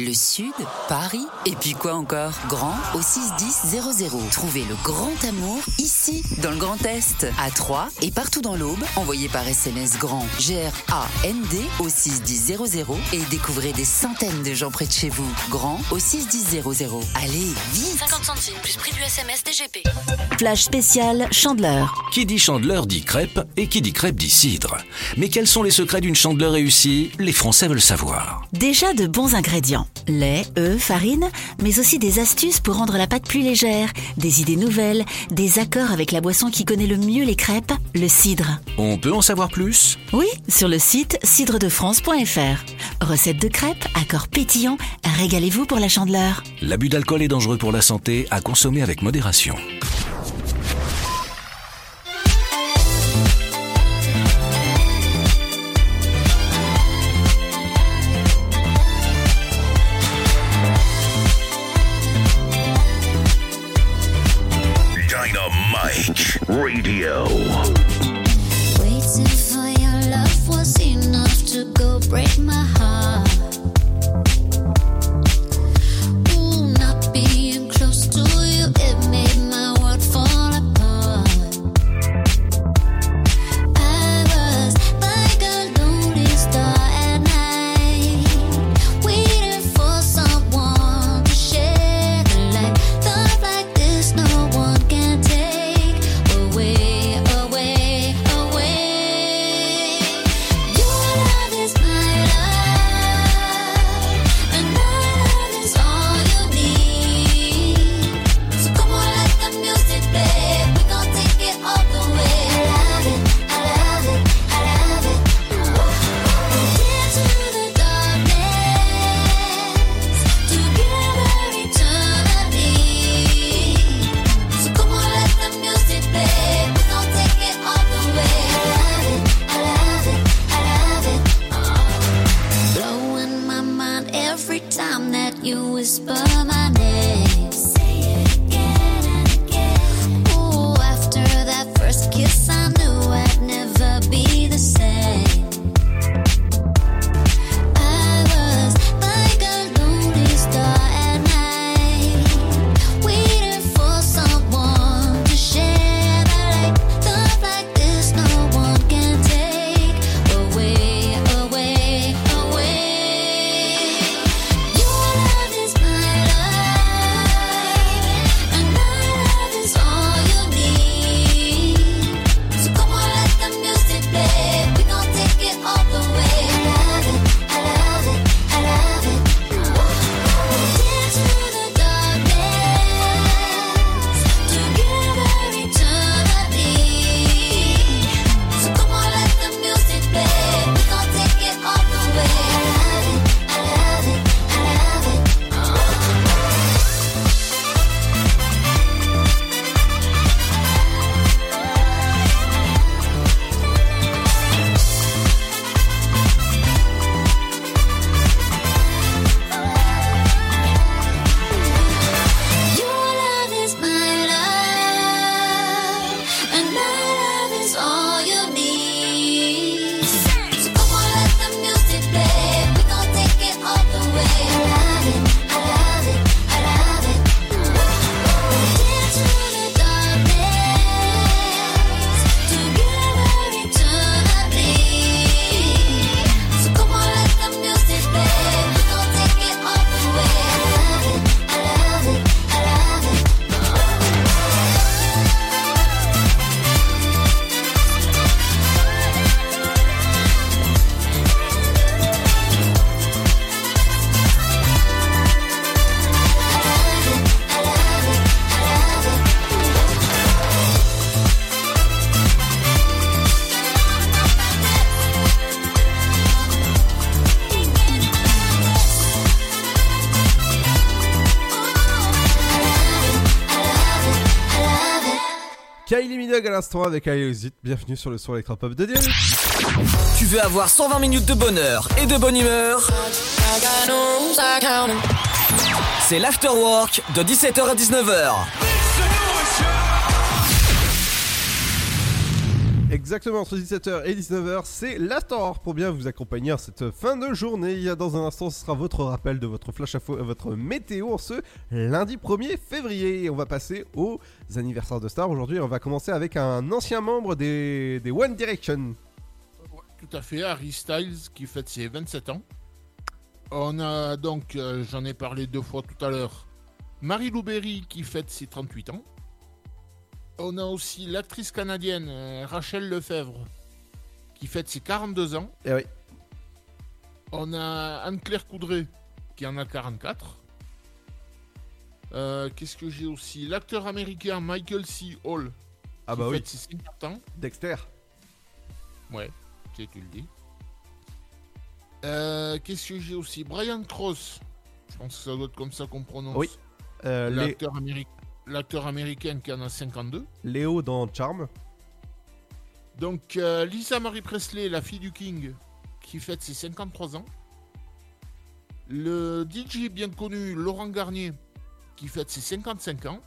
Le Sud, Paris, et puis quoi encore? Grand au 61000. Trouvez le grand amour ici, dans le Grand Est, à Troyes et partout dans l'Aube. Envoyez par SMS grand G-R-A-N-D au 61000 et découvrez des centaines de gens près de chez vous. Grand au 61000. Allez, vite 50 centimes plus prix du SMS DGP. Flash spécial Chandeleur. Qui dit chandeleur dit crêpe et qui dit crêpe dit cidre. Mais quels sont les secrets d'une chandeleur réussie? Les Français veulent savoir. Déjà de bons ingrédients. Lait, œufs, farine, mais aussi des astuces pour rendre la pâte plus légère, des idées nouvelles, des accords avec la boisson qui connaît le mieux les crêpes, le cidre. On peut en savoir plus? Oui, sur le site cidredefrance.fr. Recette de crêpes, accords pétillants, régalez-vous pour la chandeleur. L'abus d'alcool est dangereux pour la santé, à consommer avec modération. Radio. Waiting for your love was enough to go break my heart. Avec Ayosit. Bienvenue sur le son électropop de Dynamique. Tu veux avoir 120 minutes de bonheur et de bonne humeur? C'est l'afterwork de 17h à 19h. Exactement, entre 17h et 19h, c'est l'Astor pour bien vous accompagner à cette fin de journée. Dans un instant, ce sera votre rappel de votre flash à votre météo ce lundi 1er février. Et on va passer aux anniversaires de stars. Aujourd'hui, on va commencer avec un ancien membre des, One Direction. Tout à fait, Harry Styles qui fête ses 27 ans. On a donc, euh, j'en ai parlé deux fois tout à l'heure, Marie Lou Berry qui fête ses 38 ans. On a aussi l'actrice canadienne euh, Rachel Lefebvre qui fête ses 42 ans. Eh oui. On a Anne-Claire Coudray qui en a 44. Euh, Qu'est-ce que j'ai aussi? L'acteur américain Michael C. Hall Ah qui bah oui. fête ses 50 ans. Dexter. Ouais, tu tu le dis. Euh, Qu'est-ce que j'ai aussi? Brian Cross. Je pense que ça doit être comme ça qu'on prononce. Oui. Euh, L'acteur améri- l'acteur américain qui en a 52. Léo dans Charm. Donc euh, Lisa Marie Presley, la fille du King, qui fête ses 53 ans. Le DJ bien connu Laurent Garnier, qui fête ses 55 ans.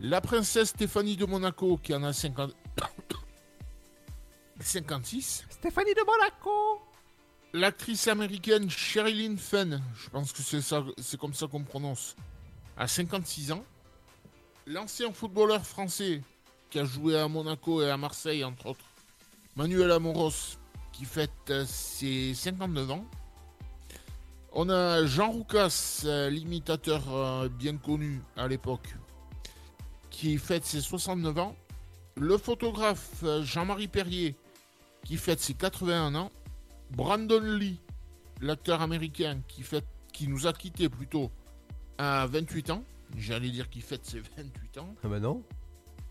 La princesse Stéphanie de Monaco, qui en a 50... 56. [coughs] Stéphanie de Monaco L'actrice américaine Sherilyn Fenn, je pense que c'est ça, c'est comme ça qu'on prononce, à 56 ans. L'ancien footballeur français qui a joué à Monaco et à Marseille, entre autres, Manuel Amoros, qui fête euh, ses 59 ans. On a Jean Roucas, euh, l'imitateur euh, bien connu à l'époque, qui fête ses 69 ans. Le photographe Jean-Marie Perrier, qui fête ses 81 ans. Brandon Lee, l'acteur américain qui nous a quittés plutôt à 28 ans. J'allais dire qu'il fête ses 28 ans. Ah bah non.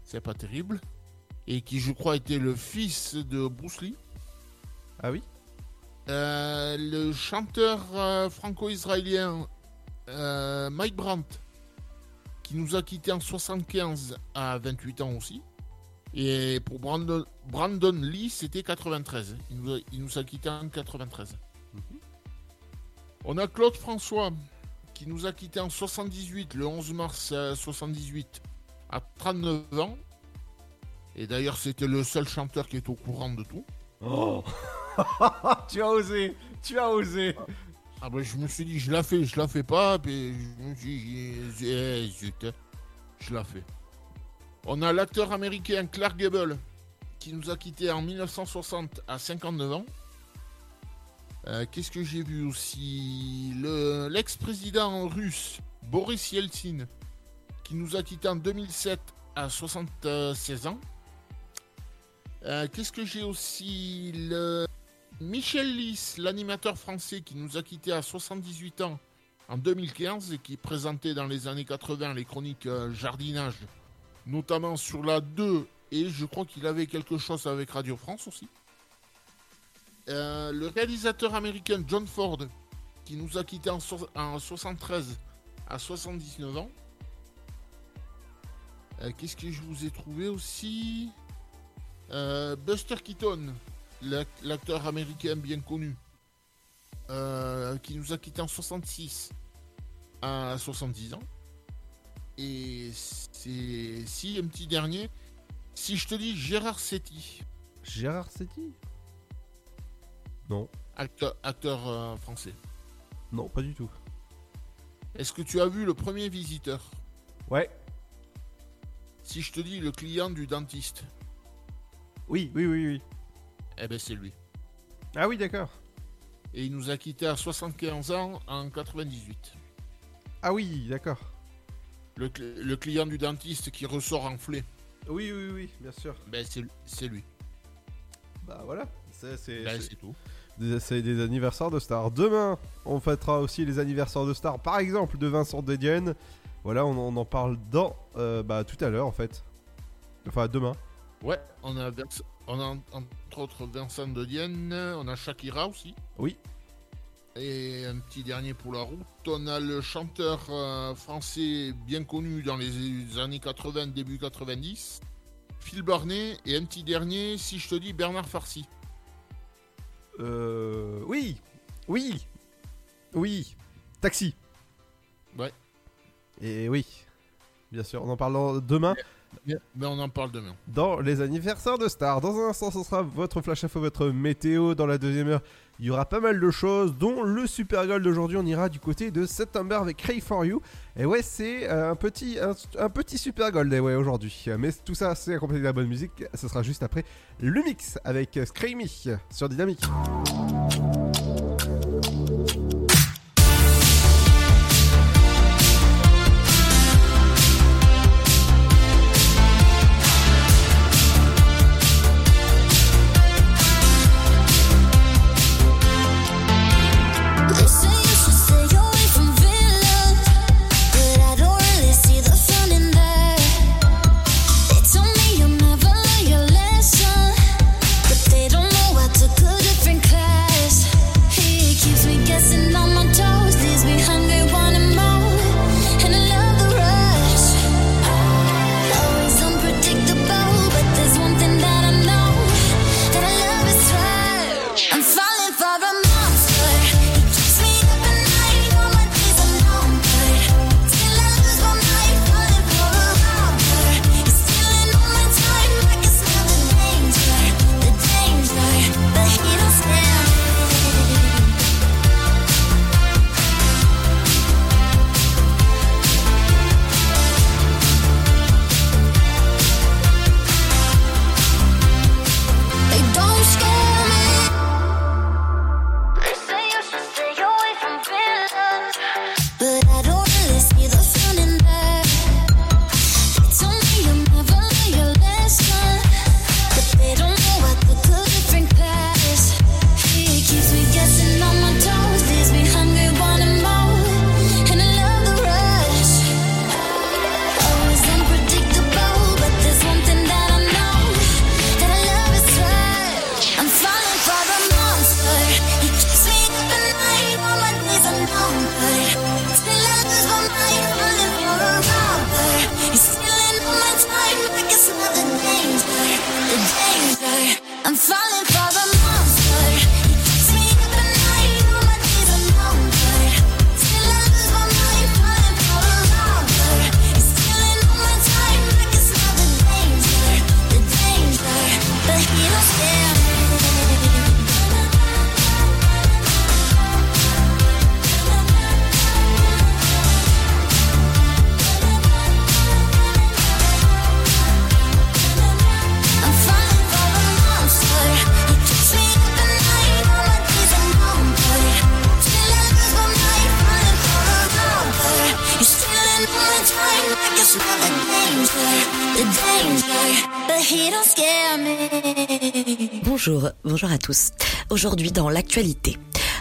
C'est pas terrible. Et qui, je crois, était le fils de Bruce Lee. Ah oui? Euh, le chanteur euh, franco-israélien euh, Mike Brandt, qui nous a quittés en 75 à 28 ans aussi. Et pour Brandon, Brandon Lee, c'était 93. Il nous, a, il nous a quittés en 93. On a Claude François, qui nous a quittés en 78, le 11 mars euh, 78, à 39 ans. Et d'ailleurs, c'était le seul chanteur qui est au courant de tout. Oh [laughs] Tu as osé Tu as osé Ah bah je me suis dit, je la fais, je la fais pas, puis je me suis dit, eh, zut, je la fais. On a l'acteur américain Clark Gable, qui nous a quittés en 1960 à 59 ans. Euh, Qu'est-ce que j'ai vu aussi? Le- L'ex-président russe Boris Yeltsin, qui nous a quittés en 2007 à 76 ans. Euh, Qu'est-ce que j'ai aussi? Le Michel Lys, l'animateur français qui nous a quittés à 78 ans en 2015 et qui présentait dans les années 80 les chroniques euh, jardinage, notamment sur la 2 et je crois qu'il avait quelque chose avec Radio France aussi. Euh, le réalisateur américain John Ford qui nous a quittés en, so- en 73 à 79 ans. Euh, Qu'est-ce que je vous ai trouvé aussi? Euh, Buster Keaton, l'ac- l'acteur américain bien connu, qui nous a quittés en 66 à 70 ans. Et c'est si un petit dernier, si je te dis Gérard Setti, Gérard Setti Non. acteur, acteur euh, français. Non, pas du tout. Est-ce que tu as vu le premier visiteur? Ouais. Si je te dis le client du dentiste, Oui, oui, oui, oui. eh ben c'est lui. Ah oui, d'accord. Et il nous a quittés à 75 ans en 98. Ah oui, d'accord. Le, cl- le client du dentiste qui ressort enflé, Oui, oui, oui, bien sûr. ben c'est c'est lui. Bah voilà. C'est c'est- Ben, c'est- c'est tout. Des- c'est des anniversaires de stars. Demain, on fêtera aussi les anniversaires de stars. Par exemple, de Vincent Dedienne. Voilà, on, on en parle dans euh, bah, tout à l'heure en fait. Enfin, demain. Ouais, on a, Vers- on a entre autres Vincent de Dienne, on a Shakira aussi. Oui. Et un petit dernier pour la route. On a le chanteur euh, français bien connu dans les années 80, début 90, Phil Barnet. Et un petit dernier, si je te dis Bernard Farcy. Euh. Oui Oui Oui Taxi Ouais. Et oui, bien sûr, on en parle demain. Mais on en parle demain. Dans les anniversaires de stars. Dans un instant, ce sera votre flash info, votre météo. Dans la deuxième heure, il y aura pas mal de choses, dont le Super Gold d'aujourd'hui. On ira du côté de September avec Cray for You. Et ouais, c'est euh, un petit, un, un petit Super Gold ouais, aujourd'hui. Mais tout ça, c'est accompagné de la bonne musique. Ce sera juste après le mix avec Screamy sur Dynamique. Aujourd'hui dans l'actualité.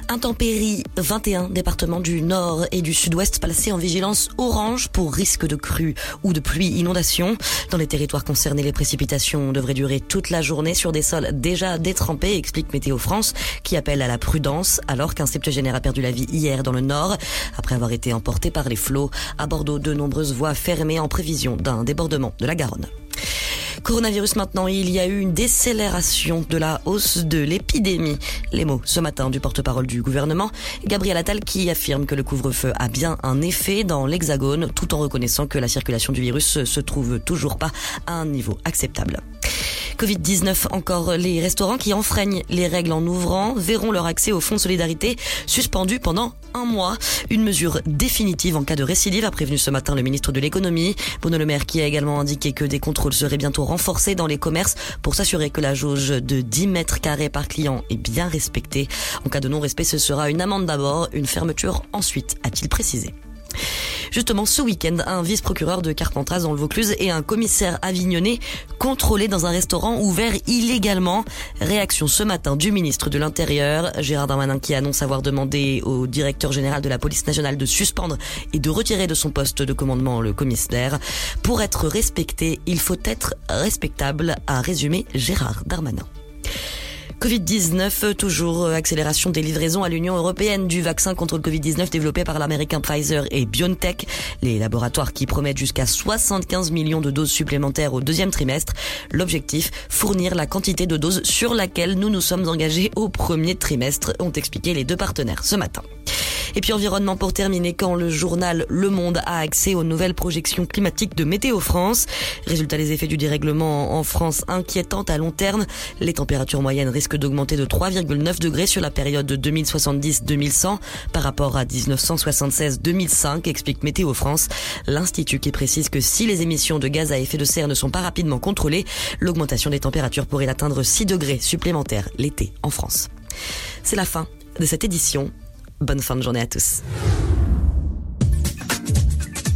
Intempéries, 21 départements du nord et du sud-ouest placés en vigilance orange pour risque de crue ou de pluie inondation. Dans les territoires concernés, les précipitations devraient durer toute la journée sur des sols déjà détrempés, explique Météo France, qui appelle à la prudence alors qu'un septuagénaire a perdu la vie hier dans le nord après avoir été emporté par les flots. À Bordeaux, de nombreuses voies fermées en prévision d'un débordement de la Garonne. Coronavirus maintenant, il y a eu une décélération de la hausse de l'épidémie. Les mots ce matin du porte-parole du gouvernement, Gabriel Attal, qui affirme que le couvre-feu a bien un effet dans l'hexagone, tout en reconnaissant que la circulation du virus se trouve toujours pas à un niveau acceptable. Covid-19 encore, les restaurants qui enfreignent les règles en ouvrant verront leur accès au fonds de solidarité suspendu pendant un mois. Une mesure définitive en cas de récidive, a prévenu ce matin le ministre de l'économie. Bruno Le Maire qui a également indiqué que des contrôles seraient bientôt renforcés dans les commerces pour s'assurer que la jauge de 10 mètres carrés par client est bien respectée. En cas de non-respect, ce sera une amende d'abord, une fermeture ensuite, a-t-il précisé. Justement, ce week-end, un vice-procureur de Carpentras dans le Vaucluse et un commissaire avignonné contrôlés dans un restaurant ouvert illégalement. Réaction ce matin du ministre de l'Intérieur, Gérard Darmanin, qui annonce avoir demandé au directeur général de la police nationale de suspendre et de retirer de son poste de commandement le commissaire. Pour être respecté, il faut être respectable, a résumé Gérard Darmanin. Covid-19, toujours euh, accélération des livraisons à l'Union européenne du vaccin contre le Covid-19 développé par l'américain Pfizer et BioNTech. Les laboratoires qui promettent jusqu'à 75 millions de doses supplémentaires au deuxième trimestre. L'objectif, fournir la quantité de doses sur laquelle nous nous sommes engagés au premier trimestre, ont expliqué les deux partenaires ce matin. Et puis environnement pour terminer, quand le journal Le Monde a accès aux nouvelles projections climatiques de Météo France. Résultat, les effets du dérèglement en France inquiétantes à long terme. Les températures moyennes d'augmenter de 3,9 degrés sur la période de 2070-2100 par rapport à 1976-2005, explique Météo France. L'Institut qui précise que si les émissions de gaz à effet de serre ne sont pas rapidement contrôlées, l'augmentation des températures pourrait atteindre 6 degrés supplémentaires l'été en France. C'est la fin de cette édition. Bonne fin de journée à tous.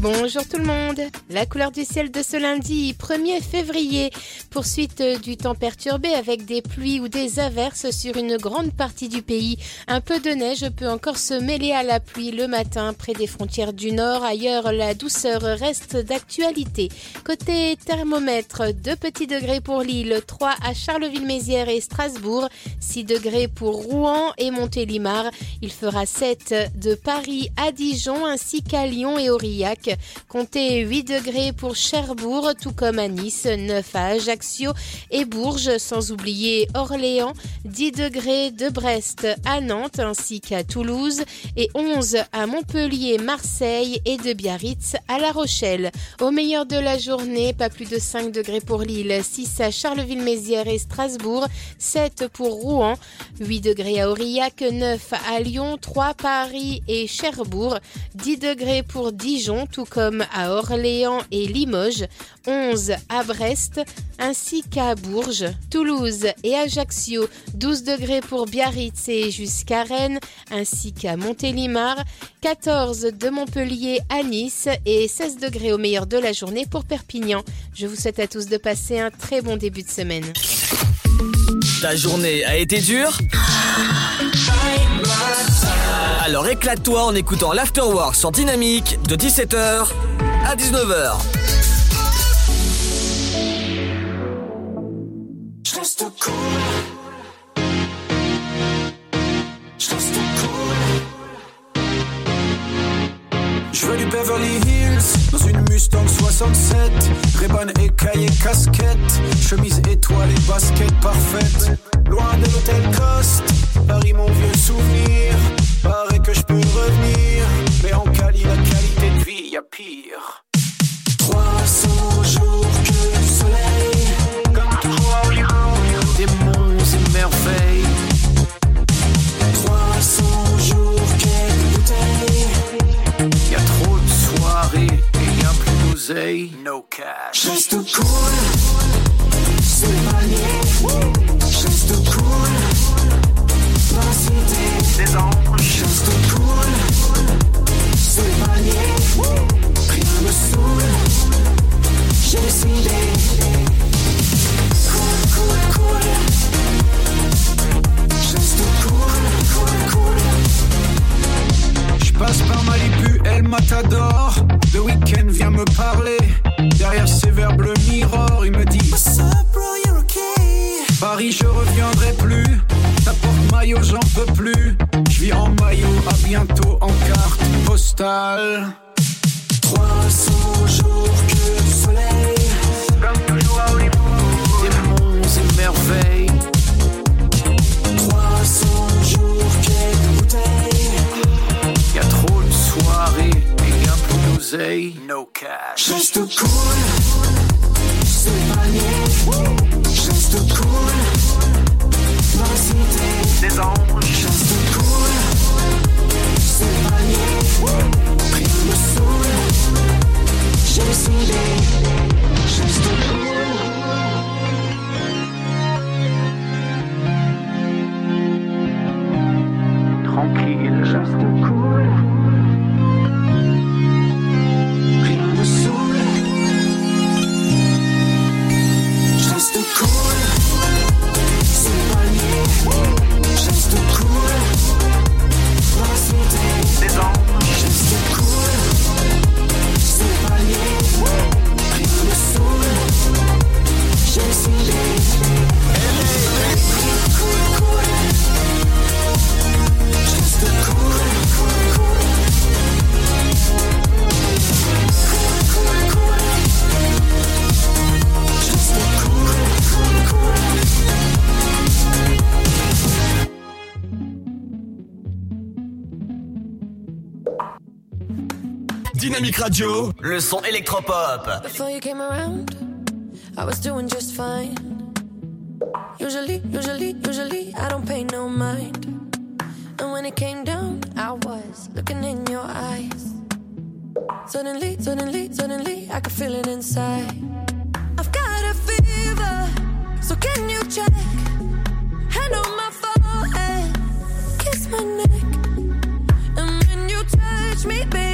Bonjour tout le monde. La couleur du ciel de ce lundi 1er février. Poursuite du temps perturbé avec des pluies ou des averses sur une grande partie du pays. Un peu de neige peut encore se mêler à la pluie le matin près des frontières du nord. Ailleurs, la douceur reste d'actualité. Côté thermomètre, 2 petits degrés pour Lille, 3 à Charleville-Mézières et Strasbourg, 6 degrés pour Rouen et Montélimar. Il fera 7 de Paris à Dijon ainsi qu'à Lyon et Aurillac. Comptez 8 degrés pour Cherbourg, tout comme à Nice, 9 à Ajaccio et Bourges, sans oublier Orléans, 10 degrés de Brest à Nantes ainsi qu'à Toulouse et 11 à Montpellier, Marseille et de Biarritz à La Rochelle. Au meilleur de la journée, pas plus de 5 degrés pour Lille, 6 à Charleville-Mézières et Strasbourg, 7 pour Rouen, 8 degrés à Aurillac, 9 à Lyon, 3 Paris et Cherbourg, 10 degrés pour Dijon, tout comme à Orléans et Limoges, 11 à Brest, ainsi qu'à Bourges, Toulouse et Ajaccio, 12 degrés pour Biarritz et jusqu'à Rennes, ainsi qu'à Montélimar, 14 de Montpellier à Nice et 16 degrés au meilleur de la journée pour Perpignan. Je vous souhaite à tous de passer un très bon début de semaine. Ta journée a été dure? Alors éclate-toi en écoutant l'Afterwork sur Dynamique de 17h à 19h. Je reste cool. Je du Beverly Hills dans une Mustang 67. Ray-Ban écaillé casquette. Chemise étoile et basket parfaite. Loin de l'hôtel Coste. Paris, mon vieux souvenir. Paraît que je peux revenir. Mais en Cali, la qualité de vie, y a pire. A plus d'oseille. No cash. Je reste cool. C'est manier. Je reste cool. Dans la cité des anges. Je reste cool. C'est manier. Rien me saoule. J'ai décidé. Cool, cool, cool. Passe par Malibu, El Matador. Le week-end vient me parler. Derrière ses verres bleus mirror, il me dit What's up, bro, you're okay. Paris, je reviendrai plus. Ta porte maillot, j'en peux plus. Je vis en maillot, à bientôt en carte postale. 300 jours que du soleil. Comme toujours à Hollywood. Des monts et merveilles. Jose. No cash. Just too cool. C'est épargné. Just too cool. Dans la cité. Des cool. C'est. Pris me saoule. J'ai décidé. Just too cool. tranquille. Juste cool. Dynamique Radio, le son électropop. Before you came around, I was doing just fine. Usually, usually, usually, I don't pay no mind. And when it came down, I was looking in your eyes. Suddenly, suddenly, suddenly, I could feel it inside. I've got a fever, so can you check? Hand on my forehead, kiss my neck. And when you touch me, baby,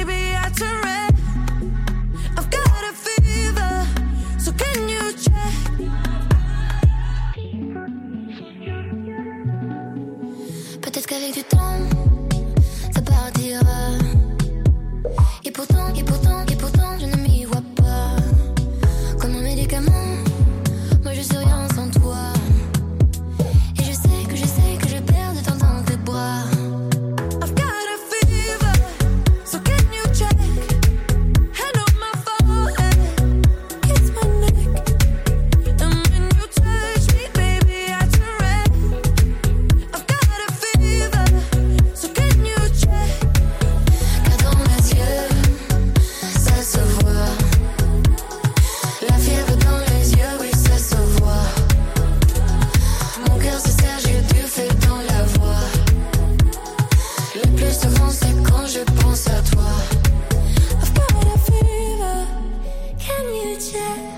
temps, ça partira. Et pourtant, et pourtant, can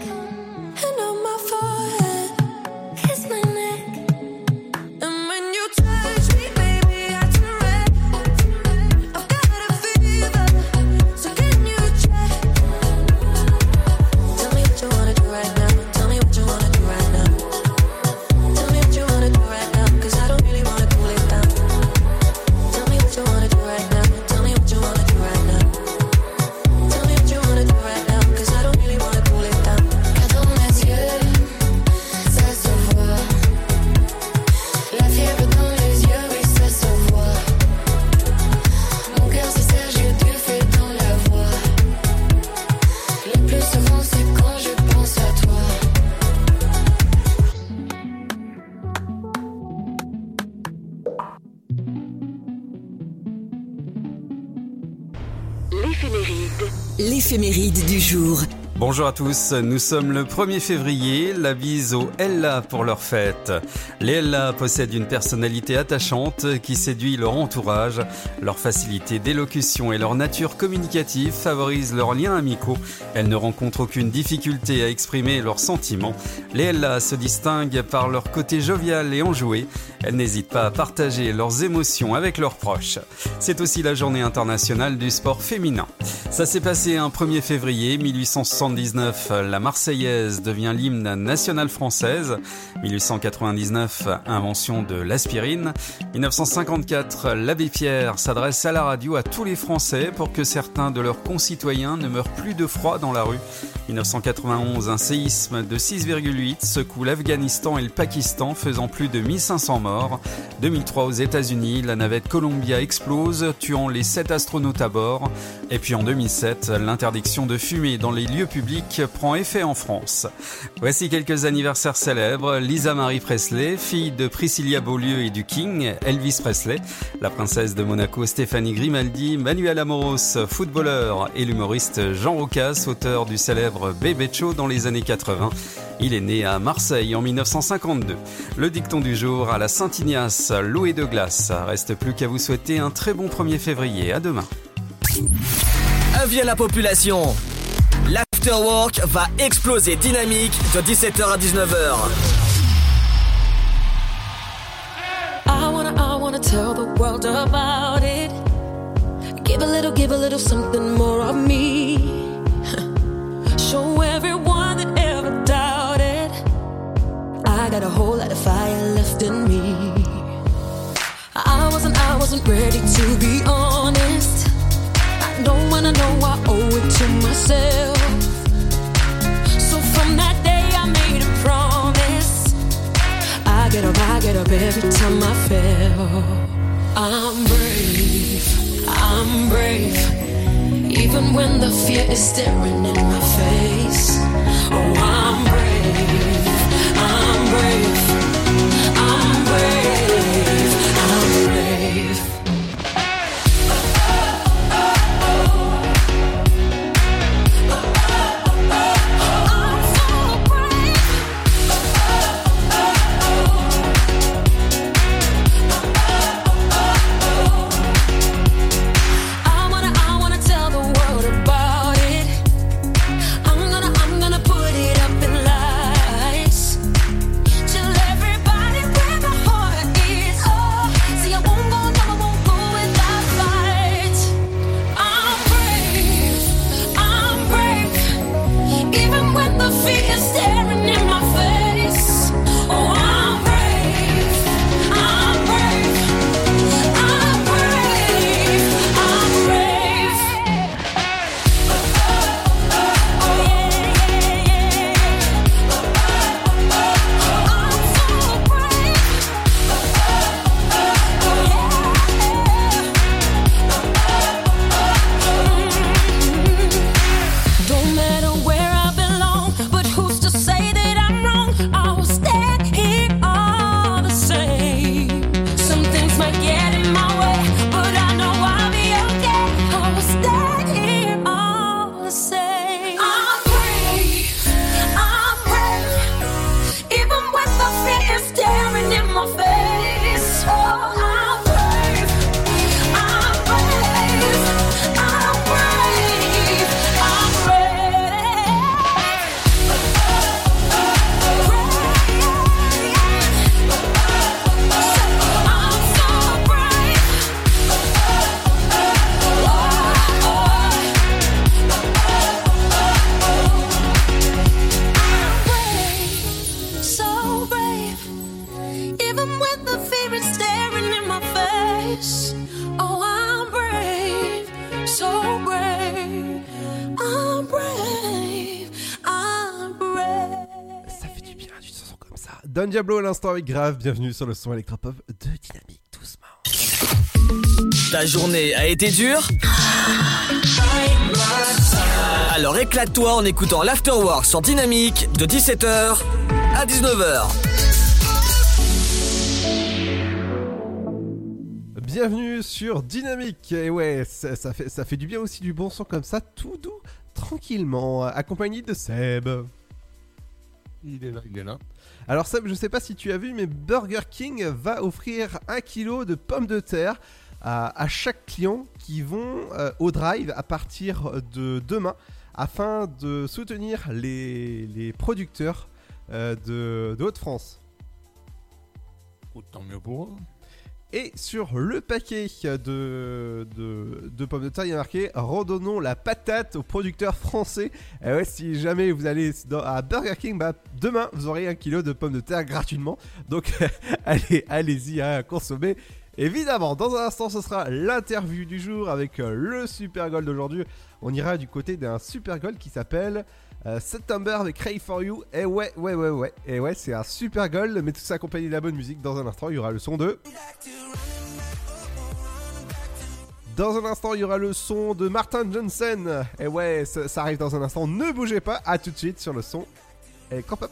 Bonjour à tous, nous sommes le 1er février, la bise aux Ella pour leur fête. Les Ella possèdent une personnalité attachante qui séduit leur entourage. Leur facilité d'élocution et leur nature communicative favorisent leurs liens amicaux. Elles ne rencontrent aucune difficulté à exprimer leurs sentiments. Les Ella se distinguent par leur côté jovial et enjoué. Elles n'hésitent pas à partager leurs émotions avec leurs proches. C'est aussi la journée internationale du sport féminin. Ça s'est passé un 1er février 1879. La Marseillaise devient l'hymne national française. 1899, invention de l'aspirine. 1954, l'abbé Pierre s'adresse à la radio à tous les Français pour que certains de leurs concitoyens ne meurent plus de froid dans la rue. 1991, un séisme de 6,8 secoue l'Afghanistan et le Pakistan, faisant plus de 1500 morts. 2003, aux États-Unis, la navette Columbia explose, tuant les 7 astronautes à bord. Et puis en 2007, l'interdiction de fumer dans les lieux publics prend effet en France. Voici quelques anniversaires célèbres. Lisa Marie Presley, fille de Priscilla Beaulieu et du King, Elvis Presley, la princesse de Monaco Stéphanie Grimaldi, Manuel Amoros, footballeur, et l'humoriste Jean Rocas, auteur du célèbre Bébé dans les années 80. Il est né à Marseille en 1952. Le dicton du jour à la Saint-Ignace, l'eau de glace. Reste plus qu'à vous souhaiter un très bon 1er février. À demain. Avis la population. L'afterwork va exploser dynamique de 17h à 19h. I wanna, I wanna tell the world about it. Give a little, give a little something more of me. [laughs] Show everyone that ever doubted. I got a whole lot of fire left in me. I wasn't, I wasn't ready to be honest. I know when I know I owe it to myself. I get up, I get up every time I fail. I'm brave, I'm brave. Even when the fear is staring in my face. Oh, I'm brave, Diablo à l'instant avec Grave, bienvenue sur le son électropop de Dynamique doucement. Ta journée a été dure Alors éclate-toi en écoutant l'Afterwork sur Dynamique de 17h à 19h. Bienvenue sur Dynamique. Et ouais, ça, ça fait, ça fait du bien aussi du bon son comme ça, tout doux, tranquillement, accompagné de Seb. Il est là. Alors Seb, je sais pas si tu as vu, mais Burger King va offrir un kilo de pommes de terre à, chaque client qui vont euh, au drive à partir de demain afin de soutenir les, producteurs euh, de, Haute-France. Tant mieux pour eux. Et sur le paquet de, pommes de terre, il y a marqué Redonnons la patate aux producteurs français. Ouais, si jamais vous allez à Burger King, bah, demain vous aurez un kilo de pommes de terre gratuitement. Donc [laughs] allez, allez-y à consommer. Évidemment, dans un instant, ce sera l'interview du jour avec le Super Gold d'aujourd'hui. On ira du côté d'un Super Gold qui s'appelle euh, September avec Cray for You. Et ouais, ouais, ouais, ouais. Et ouais, c'est un Super Gold, mais tout ça accompagné de la bonne musique. Dans un instant, il y aura le son de. Dans un instant, il y aura le son de Martin Johnson. Et ouais, ça, ça arrive dans un instant. Ne bougez pas. À tout de suite sur le son. Et camp up.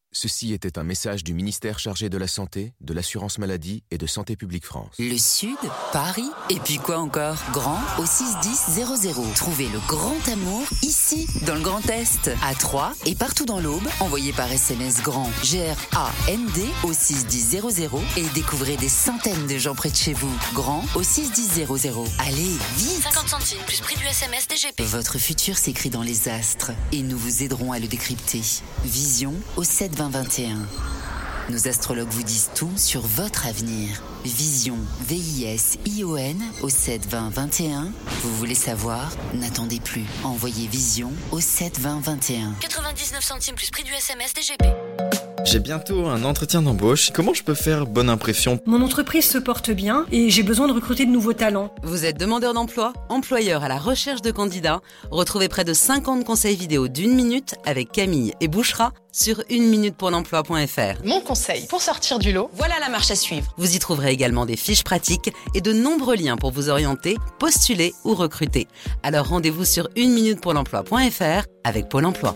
Ceci était un message du ministère chargé de la Santé, de l'Assurance Maladie et de Santé Publique France. Le Sud, Paris, et puis quoi encore? Grand au 61000. Trouvez le grand amour ici, dans le Grand Est, à Troyes et partout dans l'Aube. Envoyez par SMS grand G-R-A-N-D au 61000 et découvrez des centaines de gens près de chez vous. Grand au 61000. Allez, vite 50 centimes plus prix du SMS DGP. Votre futur s'écrit dans les astres et nous vous aiderons à le décrypter. Vision au 7 20 21. Nos astrologues vous disent tout sur votre avenir. Vision, V-I-S-I-O-N au 7 20 21. Vous voulez savoir? N'attendez plus. Envoyez Vision au 7 20 21. 99 centimes plus prix du SMS DGP. J'ai bientôt un entretien d'embauche. Comment je peux faire bonne impression? Mon entreprise se porte bien et j'ai besoin de recruter de nouveaux talents. Vous êtes demandeur d'emploi, employeur à la recherche de candidats? Retrouvez près de 50 conseils vidéo d'une minute avec Camille et Bouchera sur une minute pour l'emploi.fr. Mon conseil pour sortir du lot, voilà la marche à suivre. Vous y trouverez également des fiches pratiques et de nombreux liens pour vous orienter, postuler ou recruter. Alors rendez-vous sur une minute pour l'emploi.fr avec Pôle emploi.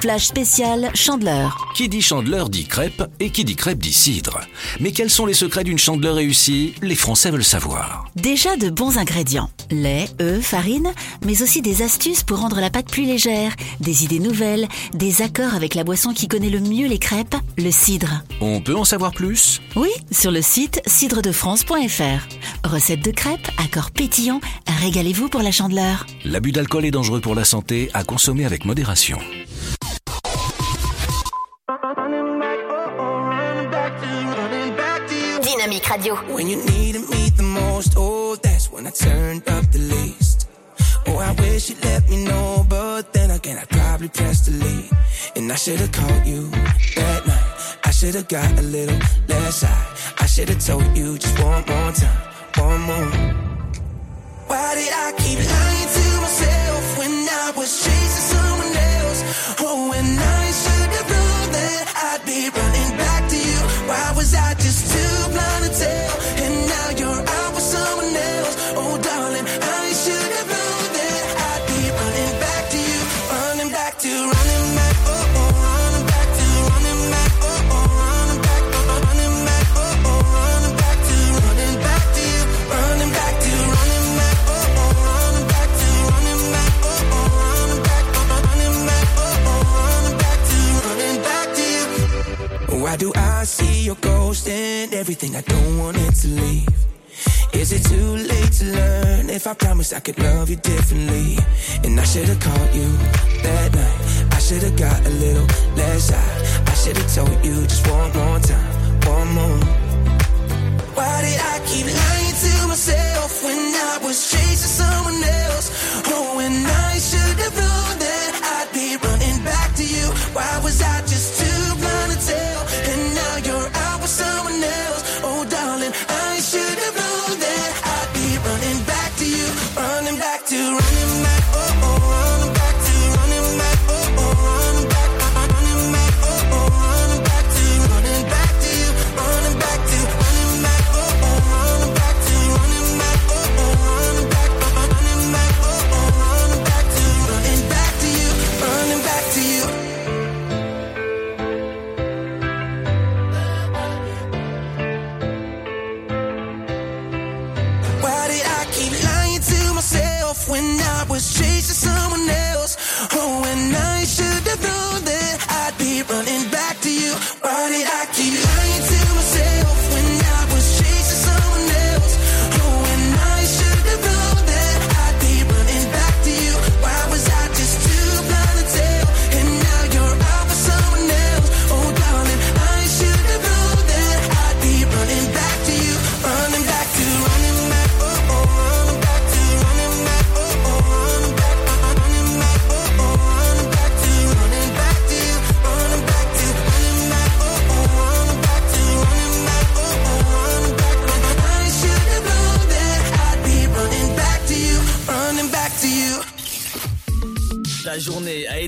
Flash spécial Chandeleur. Qui dit chandeleur dit crêpe et qui dit crêpe dit cidre. Mais quels sont les secrets d'une chandeleur réussie? Les Français veulent savoir. Déjà de bons ingrédients. Lait, œufs, farine, mais aussi des astuces pour rendre la pâte plus légère, des idées nouvelles, des accords avec la boisson qui connaît le mieux les crêpes, le cidre. On peut en savoir plus? Oui, sur le site cidredefrance.fr. Recette de crêpes, accords pétillants, régalez-vous pour la chandeleur. L'abus d'alcool est dangereux pour la santé, à consommer avec modération. Dynamique Radio. When you needed me the most, oh, that's when I turned up the least. Oh, I wish you'd let me know, but then again, I probably pressed delete. And I should've called you that night. I should've got a little less high. I should've told you just one more time, one more. Why did I keep lying to myself when I was chasing Why do I see your ghost and everything I don't want it to leave? Is it too late to learn if I promise I could love you differently? And I should've called you that night. I should've got a little less high. I should've told you just one more time, one more. Why did I keep lying to myself when I was chasing someone else? Oh, when I should've known that I'd be running back to you. Why was I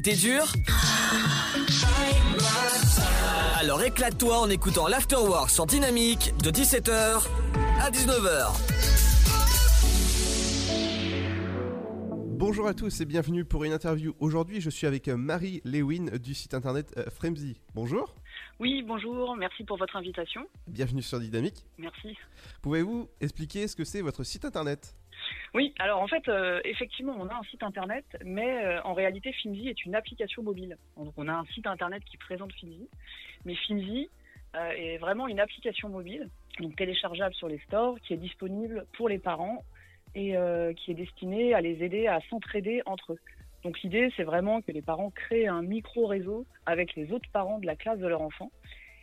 été dure Alors éclate-toi en écoutant l'Afterwork sur Dynamique de 17h à 19h. Bonjour à tous et bienvenue pour une interview. Aujourd'hui, je suis avec euh, Marie Lewin du site internet euh, Fremzy. Bonjour, Oui, bonjour, merci pour votre invitation. bienvenue sur Dynamique. Merci. Pouvez-vous expliquer ce que c'est votre site internet? Oui, alors en fait, euh, effectivement, on a un site internet, mais euh, en réalité, Finzi est une application mobile. Donc on a un site internet qui présente Finzi, mais Finzi euh, est vraiment une application mobile, donc téléchargeable sur les stores, qui est disponible pour les parents et euh, qui est destinée à les aider à s'entraider entre eux. Donc l'idée, c'est vraiment que les parents créent un micro-réseau avec les autres parents de la classe de leur enfant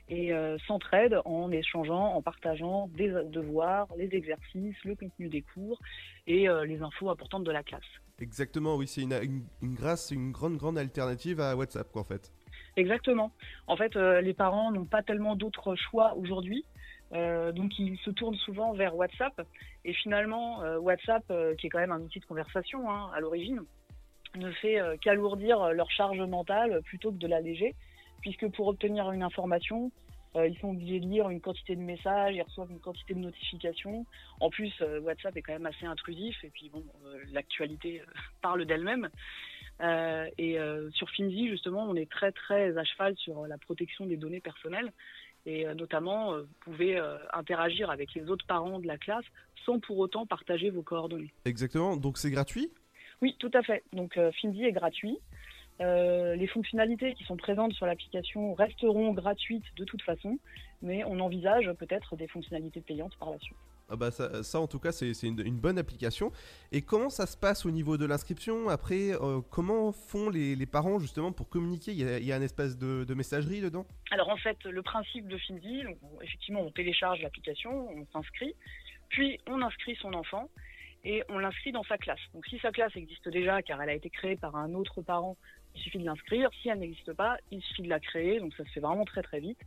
et euh, s'entraident en échangeant, en partageant des devoirs, les exercices, le contenu des cours et euh, les infos importantes de la classe. Exactement, oui, c'est une, une, une grâce, une grande, grande alternative à WhatsApp, quoi, en fait. Exactement. En fait, euh, les parents n'ont pas tellement d'autres choix aujourd'hui. Euh, donc ils se tournent souvent vers WhatsApp et finalement euh, WhatsApp euh, qui est quand même un outil de conversation hein, à l'origine ne fait qu'alourdir leur charge mentale plutôt que de l'alléger puisque pour obtenir une information euh, ils sont obligés de lire une quantité de messages, ils reçoivent une quantité de notifications. En plus, euh, WhatsApp est quand même assez intrusif et puis bon, euh, l'actualité [laughs] parle d'elle-même. Et sur Finzi, justement, on est très très à cheval sur la protection des données personnelles. Et notamment, vous pouvez interagir avec les autres parents de la classe sans pour autant partager vos coordonnées. Exactement, donc c'est gratuit? Oui, tout à fait. Donc Finzi est gratuit. Euh, les fonctionnalités qui sont présentes sur l'application resteront gratuites de toute façon, mais on envisage peut-être des fonctionnalités payantes par la suite. Ah bah ça, ça, en tout cas c'est une, une bonne application. Et comment ça se passe au niveau de l'inscription Après, euh, comment font les, les parents justement pour communiquer? Il y, a, il y a un espace de, de messagerie dedans? Alors en fait, le principe de Finzi, effectivement, on télécharge l'application, on s'inscrit, puis on inscrit son enfant et on l'inscrit dans sa classe. Donc si sa classe existe déjà, car elle a été créée par un autre parent, il suffit de l'inscrire. Si elle n'existe pas, il suffit de la créer, donc ça se fait vraiment très très vite.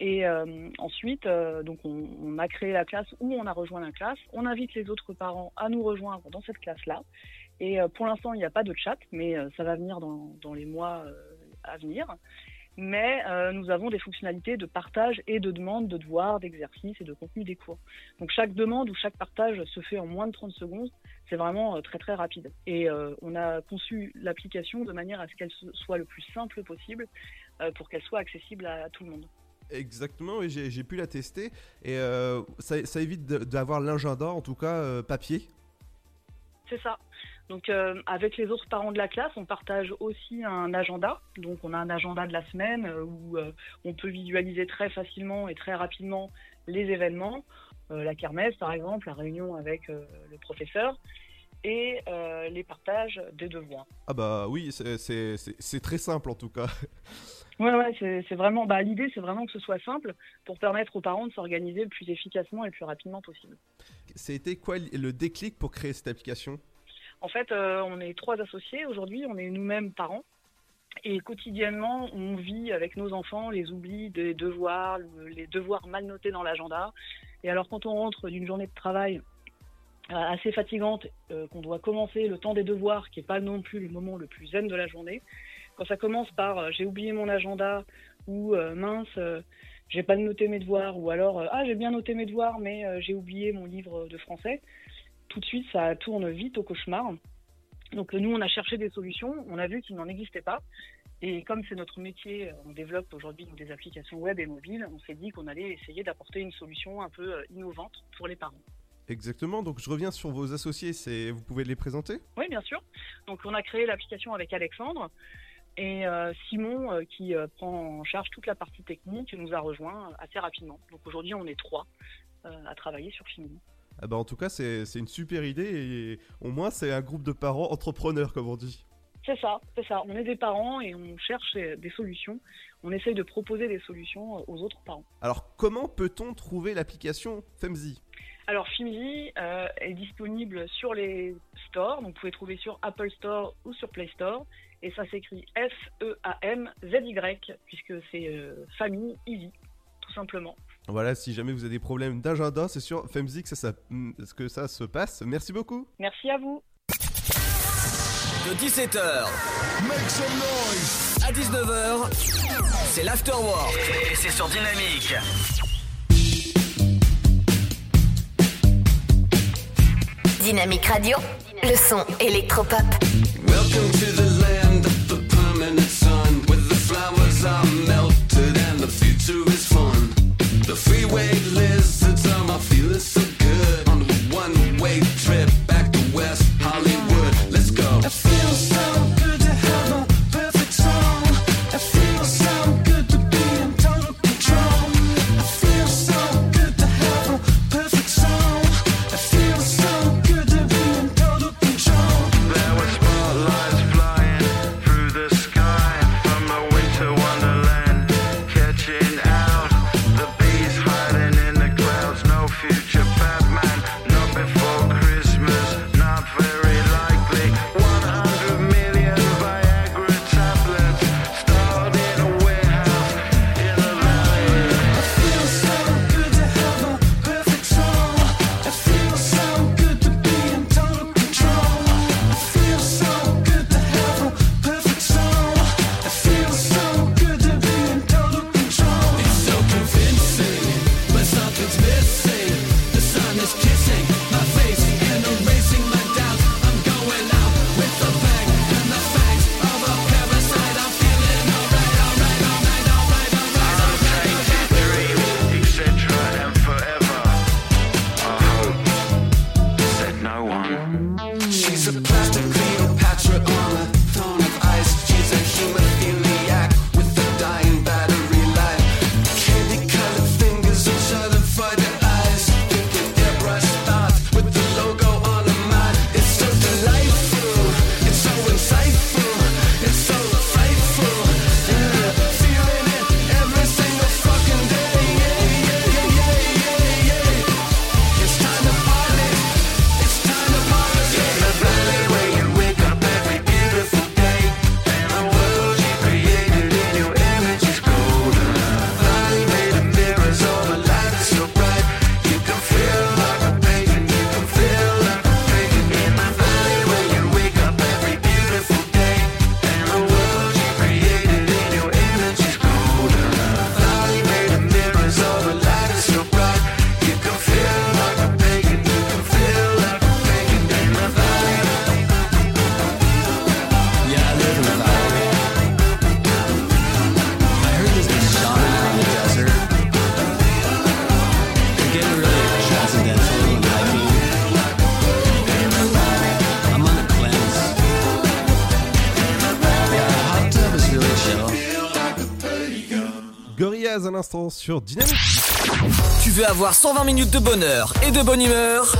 Et euh, ensuite, euh, donc on, a créé la classe ou on a rejoint la classe. On invite les autres parents à nous rejoindre dans cette classe-là. Et euh, pour l'instant, il n'y a pas de chat, mais ça va venir dans, dans les mois à venir. Mais nous avons des fonctionnalités de partage et de demande de devoirs, d'exercices et de contenu des cours. Donc chaque demande ou chaque partage se fait en moins de 30 secondes. C'est vraiment euh, très très rapide. Et euh, on a conçu l'application de manière à ce qu'elle soit le plus simple possible euh, pour qu'elle soit accessible à tout le monde. Exactement, oui, j'ai pu la tester. Et euh, ça, ça évite d'avoir l'agenda, en tout cas papier. C'est ça. Donc euh, avec les autres parents de la classe, on partage aussi un agenda. Donc on a un agenda de la semaine où euh, on peut visualiser très facilement et très rapidement les événements, Euh, la kermesse par exemple, la réunion avec le professeur et euh, les partages des devoirs. Ah bah oui, c'est- très simple en tout cas. Ouais, ouais, c'est vraiment. Bah, l'idée, c'est vraiment que ce soit simple pour permettre aux parents de s'organiser le plus efficacement et le plus rapidement possible. C'était quoi le déclic pour créer cette application? En fait, euh, on est trois associés aujourd'hui, on est nous-mêmes parents. Et quotidiennement, on vit avec nos enfants les oublis des devoirs, le- les devoirs mal notés dans l'agenda. Et alors, quand on rentre d'une journée de travail assez fatigante, euh, qu'on doit commencer le temps des devoirs, qui n'est pas non plus le moment le plus zen de la journée, quand ça commence par euh, j'ai oublié mon agenda ou euh, mince, euh, j'ai pas noté mes devoirs, ou alors euh, ah j'ai bien noté mes devoirs, mais euh, j'ai oublié mon livre de français, tout de suite ça tourne vite au cauchemar. Donc euh, nous, on a cherché des solutions, on a vu qu'il n'en existait pas. Et comme c'est notre métier, euh, on développe aujourd'hui des applications web et mobiles, on s'est dit qu'on allait essayer d'apporter une solution un peu euh, innovante pour les parents. Exactement, donc je reviens sur vos associés, c'est vous pouvez les présenter? Oui, bien sûr. Donc on a créé l'application avec Alexandre et euh, Simon euh, qui euh, prend en charge toute la partie technique nous a rejoint assez rapidement. Donc aujourd'hui, on est trois à travailler sur Fini. Ah bah en tout cas, c'est c'est une super idée et au moins c'est un groupe de parents entrepreneurs comme on dit. C'est ça, c'est ça. On est des parents et on cherche des solutions. On essaye de proposer des solutions aux autres parents. Alors comment peut-on trouver l'application Femzi Alors Fimzi euh, est disponible sur les stores, donc vous pouvez trouver sur Apple Store ou sur Play Store, et ça s'écrit E F-E-A-M-Z-Y, puisque c'est euh, famille easy, tout simplement. Voilà, si jamais vous avez des problèmes d'agenda, c'est sur Femzi que ça, ça- que ça se passe. Merci beaucoup. Merci à vous. De 17h à 19h, c'est l'afterwork et c'est sur Dynamique. Dynamique Radio, le son électropop. L'instant sur Dynamique. Tu veux avoir 120 minutes de bonheur et de bonne humeur?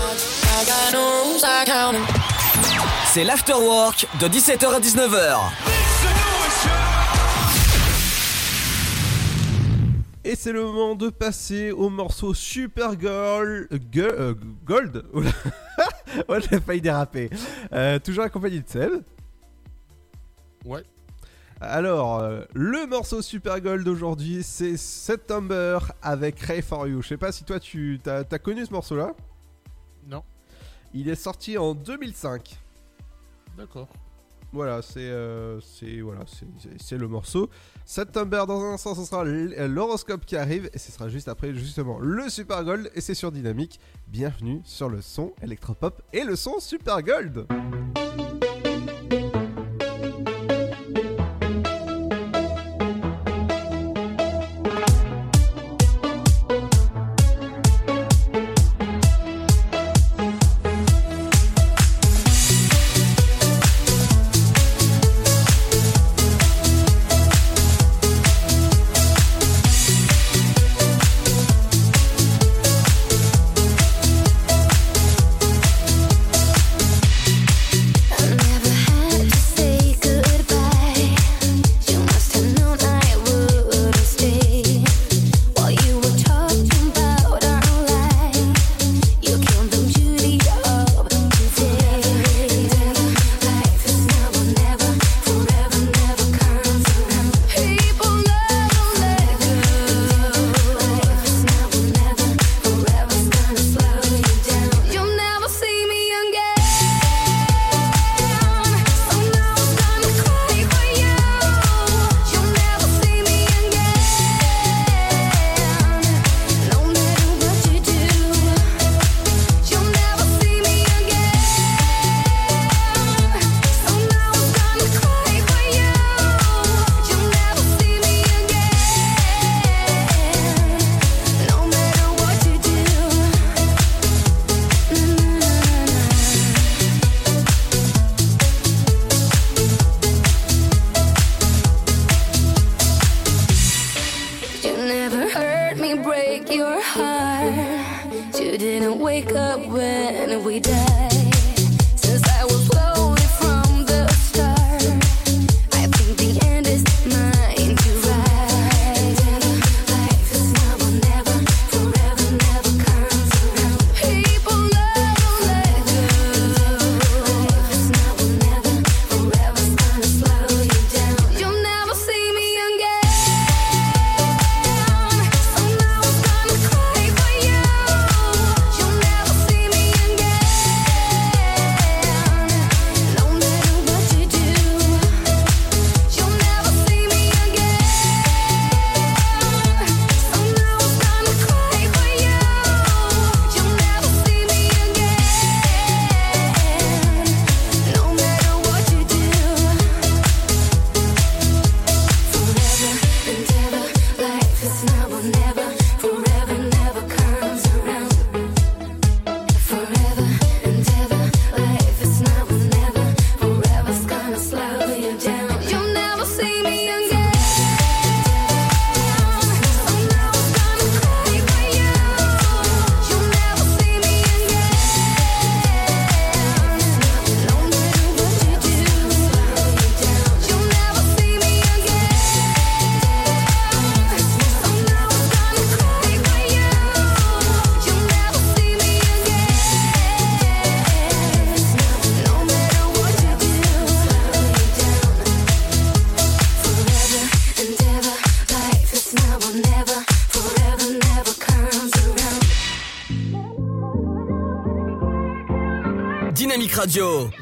C'est l'afterwork de 17h à 19h. Et c'est le moment de passer au morceau Super Girl, euh, Gold. [laughs] Oula. ouais, j'ai failli déraper. Euh, toujours accompagné de Seb. Ouais. Alors, euh, le morceau Super Gold d'aujourd'hui, c'est September avec Ray for You. Je sais pas si toi tu as, connu ce morceau-là. Non. Il est sorti en 2005. D'accord. Voilà, c'est euh, voilà, c'est- le morceau. September dans un instant, ce sera l'horoscope qui arrive et ce sera juste après justement le Super Gold et c'est sur Dynamique. Bienvenue sur le son électropop et le son Super Gold.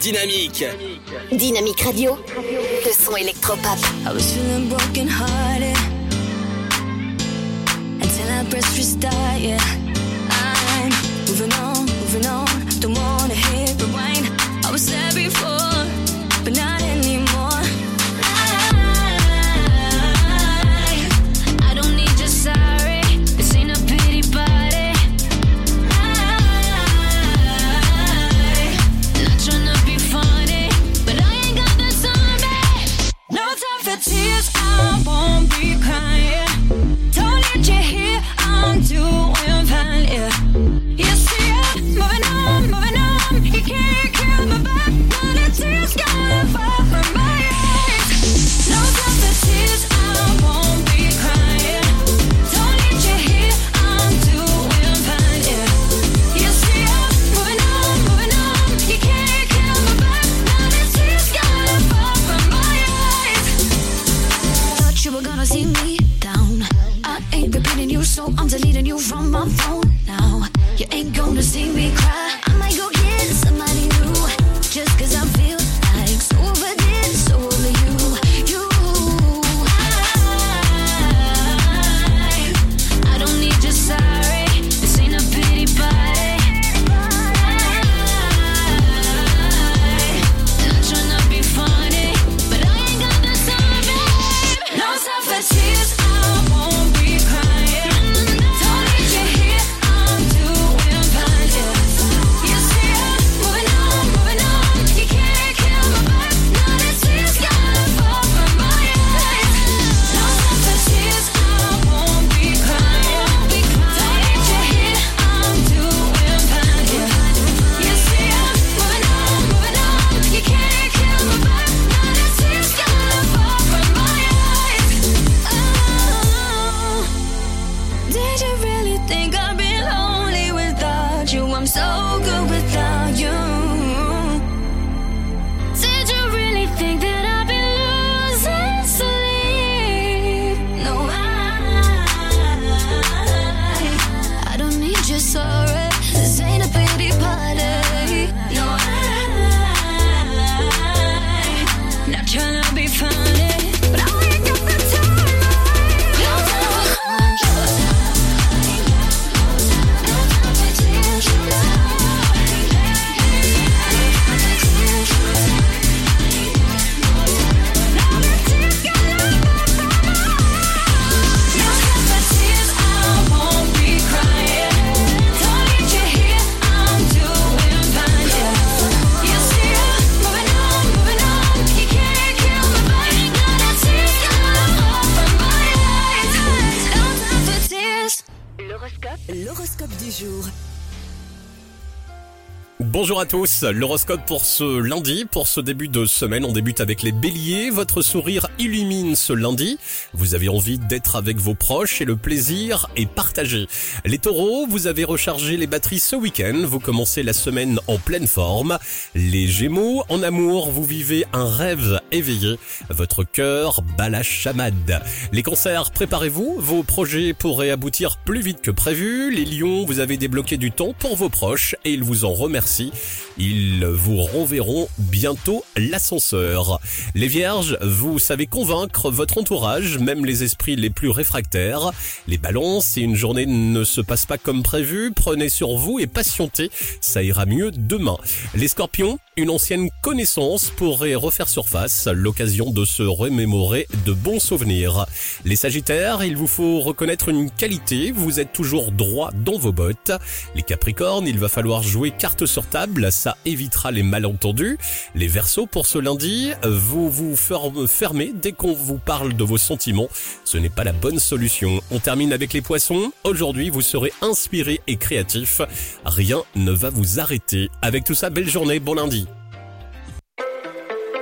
Dynamique. Dynamique Radio, le son électropop. I was feeling broken hearted until I pressed restart. Yeah, à tous, l'horoscope pour ce lundi, pour ce début de semaine, on débute avec les béliers, votre sourire illumine ce lundi, vous avez envie d'être avec vos proches et le plaisir est partagé. Les taureaux, vous avez rechargé les batteries ce week-end, vous commencez la semaine en pleine forme. Les gémeaux, en amour, vous vivez un rêve éveillé, votre cœur bat la chamade. Les cancers, préparez-vous, vos projets pourraient aboutir plus vite que prévu. Les lions, vous avez débloqué du temps pour vos proches et ils vous en remercient. Ils vous renverront bientôt l'ascenseur. Les vierges, vous savez convaincre votre entourage, même les esprits les plus réfractaires. Les balances, si une journée ne se passe pas comme prévu, prenez sur vous et patientez, ça ira mieux demain. Les scorpions, une ancienne connaissance pourrait refaire surface, l'occasion de se remémorer de bons souvenirs. Les sagittaires, il vous faut reconnaître une qualité, vous êtes toujours droit dans vos bottes. Les capricornes, il va falloir jouer carte sur table, ça évitera les malentendus. Les versos, pour ce lundi, vous vous fer- fermez dès qu'on vous parle de vos sentiments. Ce n'est pas la bonne solution. On termine avec les poissons. Aujourd'hui, vous serez inspiré et créatif. Rien ne va vous arrêter. Avec tout ça, belle journée, bon lundi.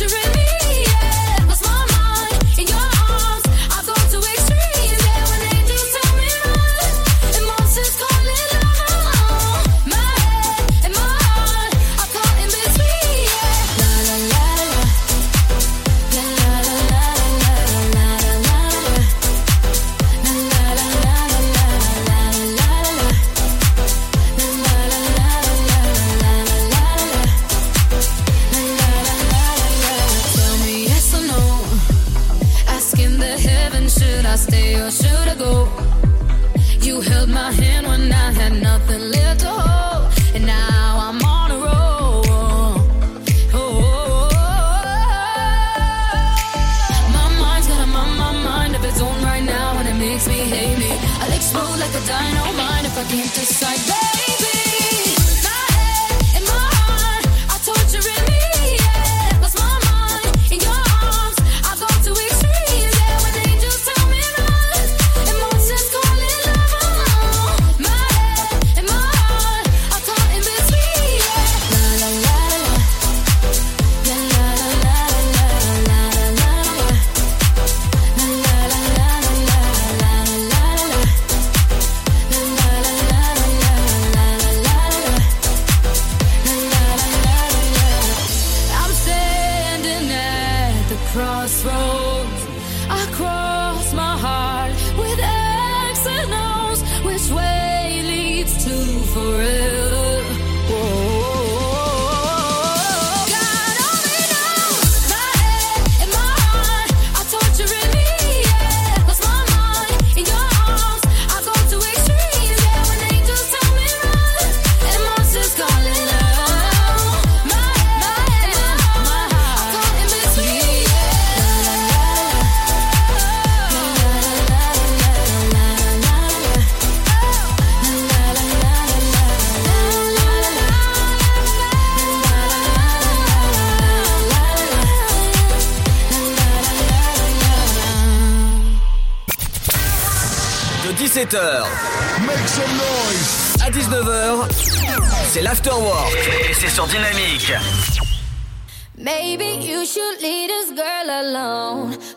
picturing me siento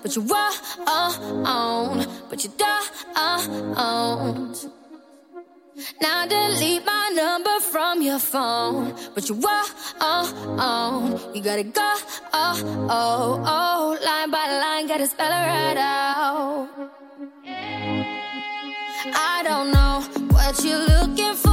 But you won't, but you don't. Now delete my number from your phone. But you won't, you gotta go. Oh, oh, oh. Line by line, gotta spell it right out. I don't know what you're looking for,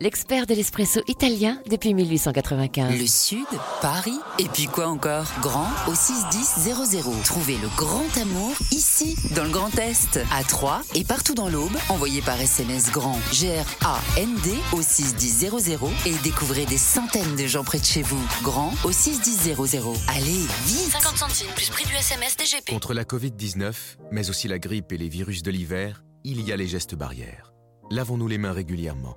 l'expert de l'espresso italien depuis 1895. Le Sud, Paris, et puis quoi encore? Grand au 61000. Trouvez le grand amour ici, dans le Grand Est, à Troyes et partout dans l'Aube. Envoyez par SMS grand G-R-A-N-D au 61000 et découvrez des centaines de gens près de chez vous. Grand au 61000. Allez, vite 50 centimes plus prix du SMS DGP. Contre la Covid-19, mais aussi la grippe et les virus de l'hiver, il y a les gestes barrières. Lavons-nous les mains régulièrement.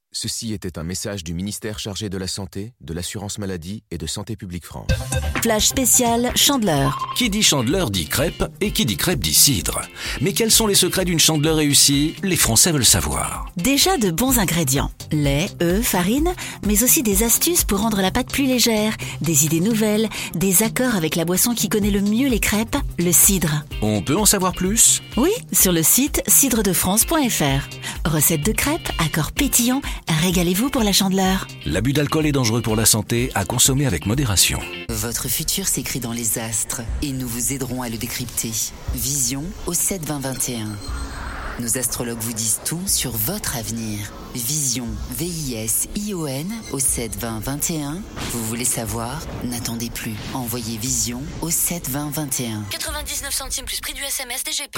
Ceci était un message du ministère chargé de la Santé, de l'Assurance Maladie et de Santé Publique France. Flash spécial Chandeleur. Qui dit chandeleur dit crêpe et qui dit crêpe dit cidre. Mais quels sont les secrets d'une chandeleur réussie? Les Français veulent savoir. Déjà de bons ingrédients. Lait, œufs, farine, mais aussi des astuces pour rendre la pâte plus légère, des idées nouvelles, des accords avec la boisson qui connaît le mieux les crêpes, le cidre. On peut en savoir plus? Oui, sur le site cidredefrance.fr. Recette de crêpes, accords pétillants, régalez-vous pour la chandeleur. L'abus d'alcool est dangereux pour la santé, à consommer avec modération. Votre futur s'écrit dans les astres et nous vous aiderons à le décrypter. Vision au 7 20 21. Nos astrologues vous disent tout sur votre avenir. Vision, V-I-S-I-O-N au 7 20 21. Vous voulez savoir? N'attendez plus. Envoyez Vision au 7 20 21. 99 centimes plus prix du SMS DGP.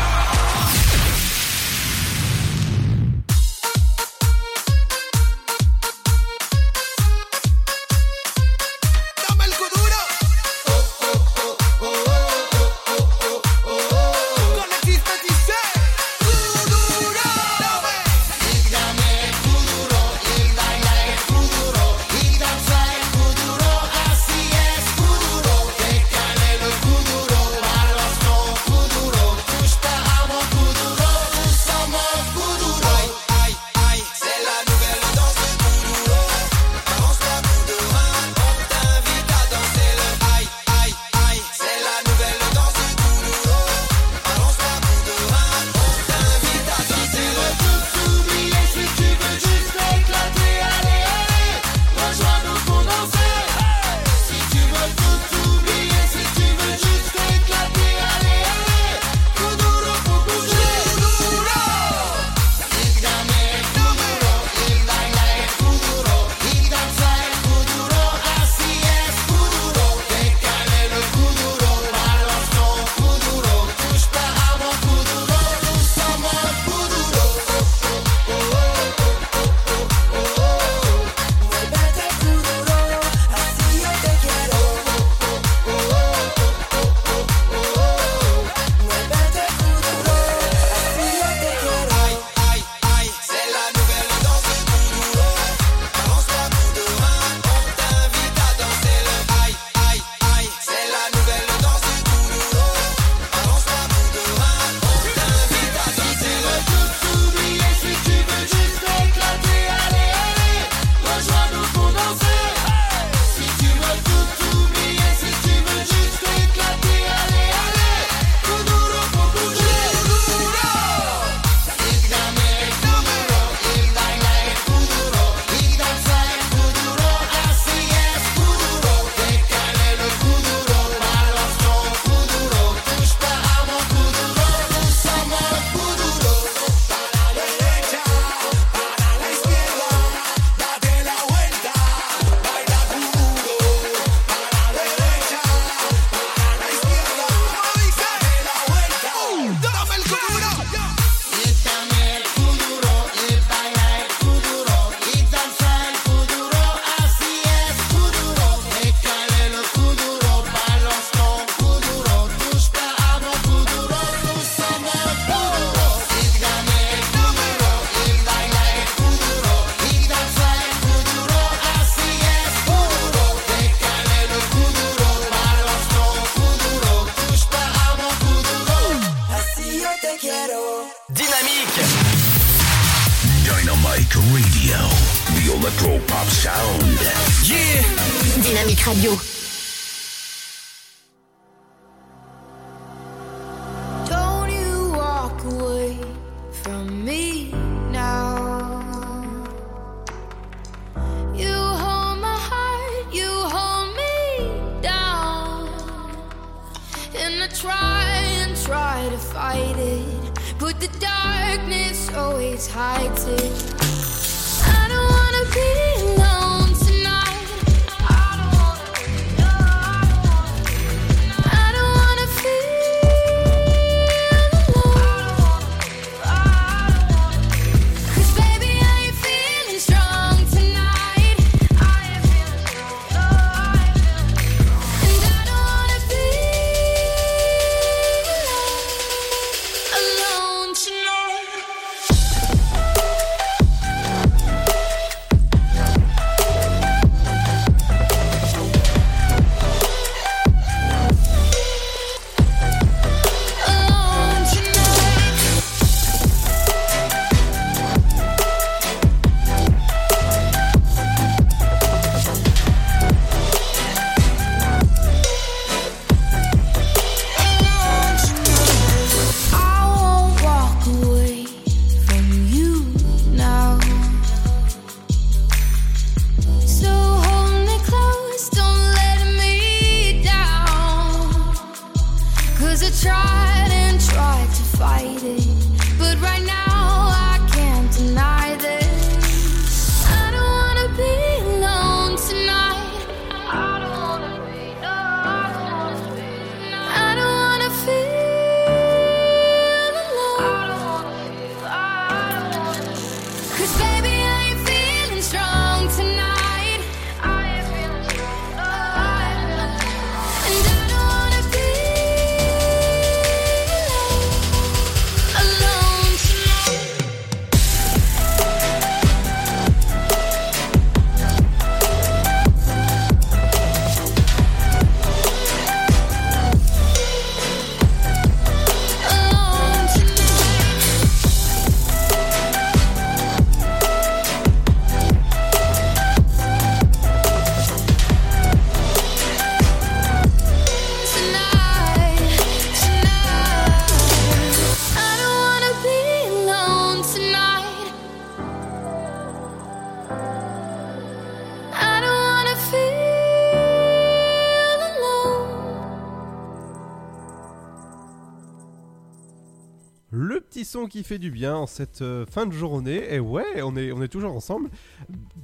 Qui fait du bien en cette euh, fin de journée. Et ouais, on est, on est toujours ensemble.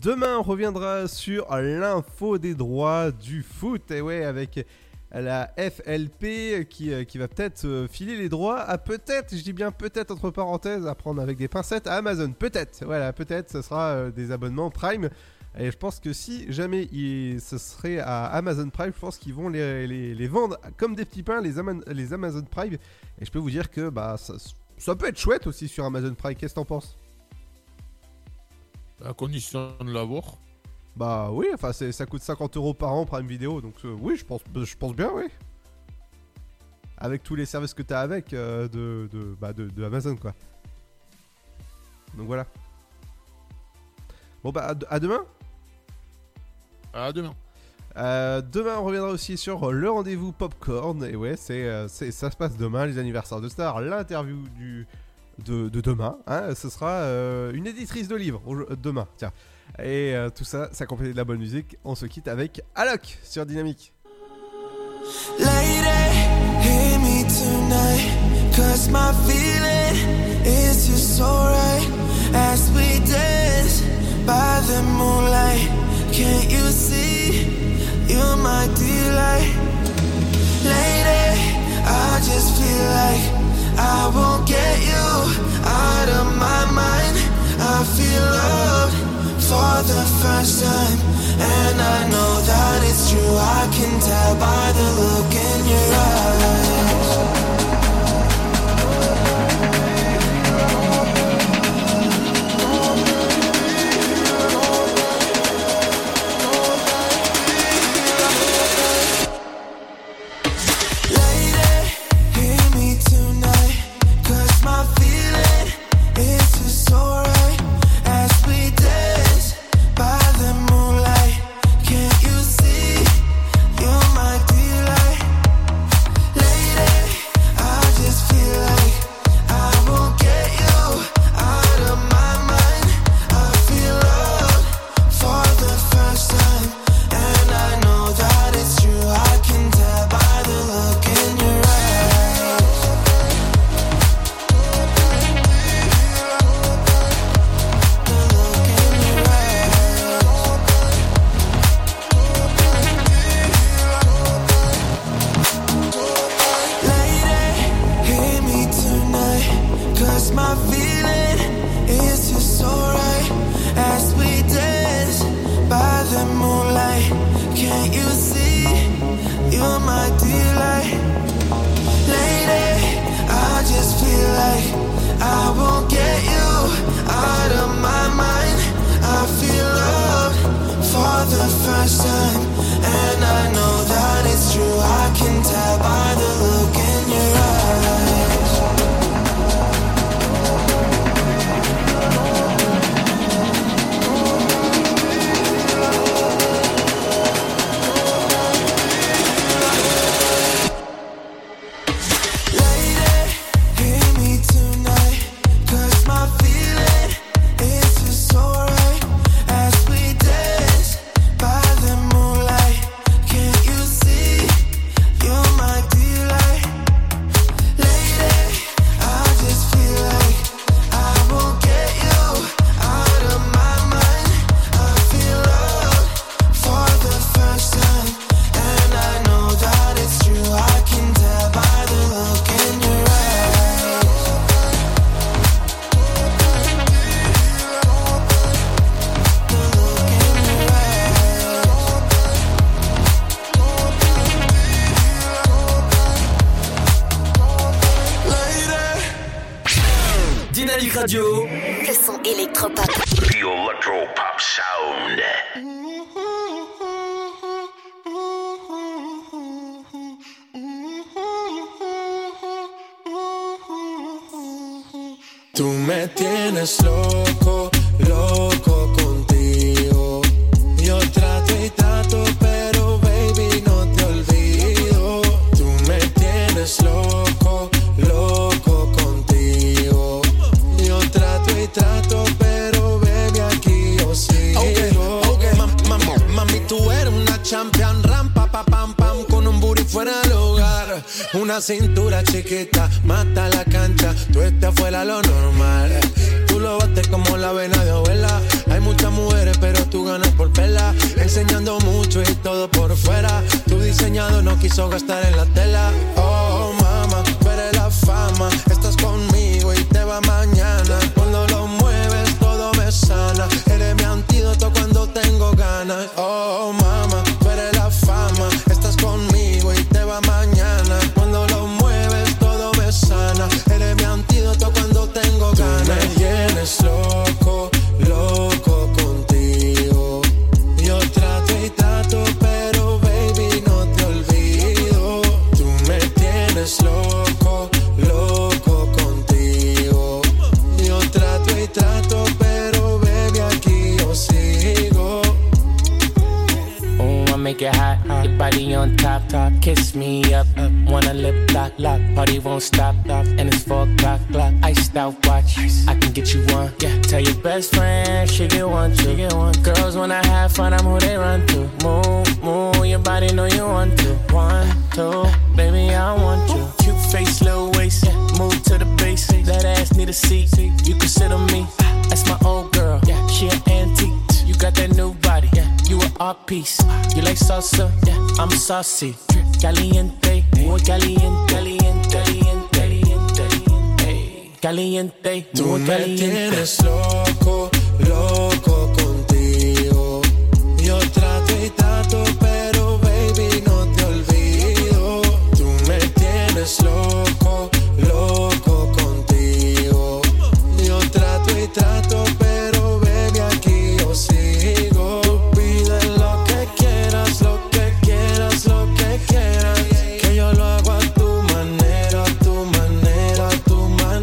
Demain, on reviendra sur l'info des droits du foot. Et ouais, avec la FLP qui, euh, qui va peut-être euh, filer les droits à peut-être, je dis bien peut-être entre parenthèses, à prendre avec des pincettes à Amazon. Peut-être, voilà, peut-être ce sera des abonnements Prime. Et je pense que si jamais il, ce serait à Amazon Prime, je pense qu'ils vont les, les- les vendre comme des petits pains, les, Ama- les Amazon Prime. Et je peux vous dire que bah, ça, ça peut être chouette aussi sur Amazon Prime. Qu'est-ce que t'en penses? À condition de l'avoir. Bah oui, enfin c'est- ça coûte 50 euros par an Prime Vidéo, donc euh, oui, je pense, je pense bien, oui. Avec tous les services que t'as avec euh, de, de, bah, de, de Amazon, quoi. Donc voilà. Bon bah à demain À demain. Euh, demain, on reviendra aussi sur le rendez-vous Popcorn. Et ouais, c'est, euh, c'est- ça se passe demain, les anniversaires de stars, l'interview du, de, de demain. hein. ce sera euh, une éditrice de livres demain. Tiens. Et tout ça, ça accompagné de la bonne musique. On se quitte avec Alok sur Dynamique. As we dance by the moonlight. Can't you see? You're my delight. Lady, I just feel like I won't get you out of my mind. I feel loved for the first time. And I know that it's true. I can tell by the look in your eyes.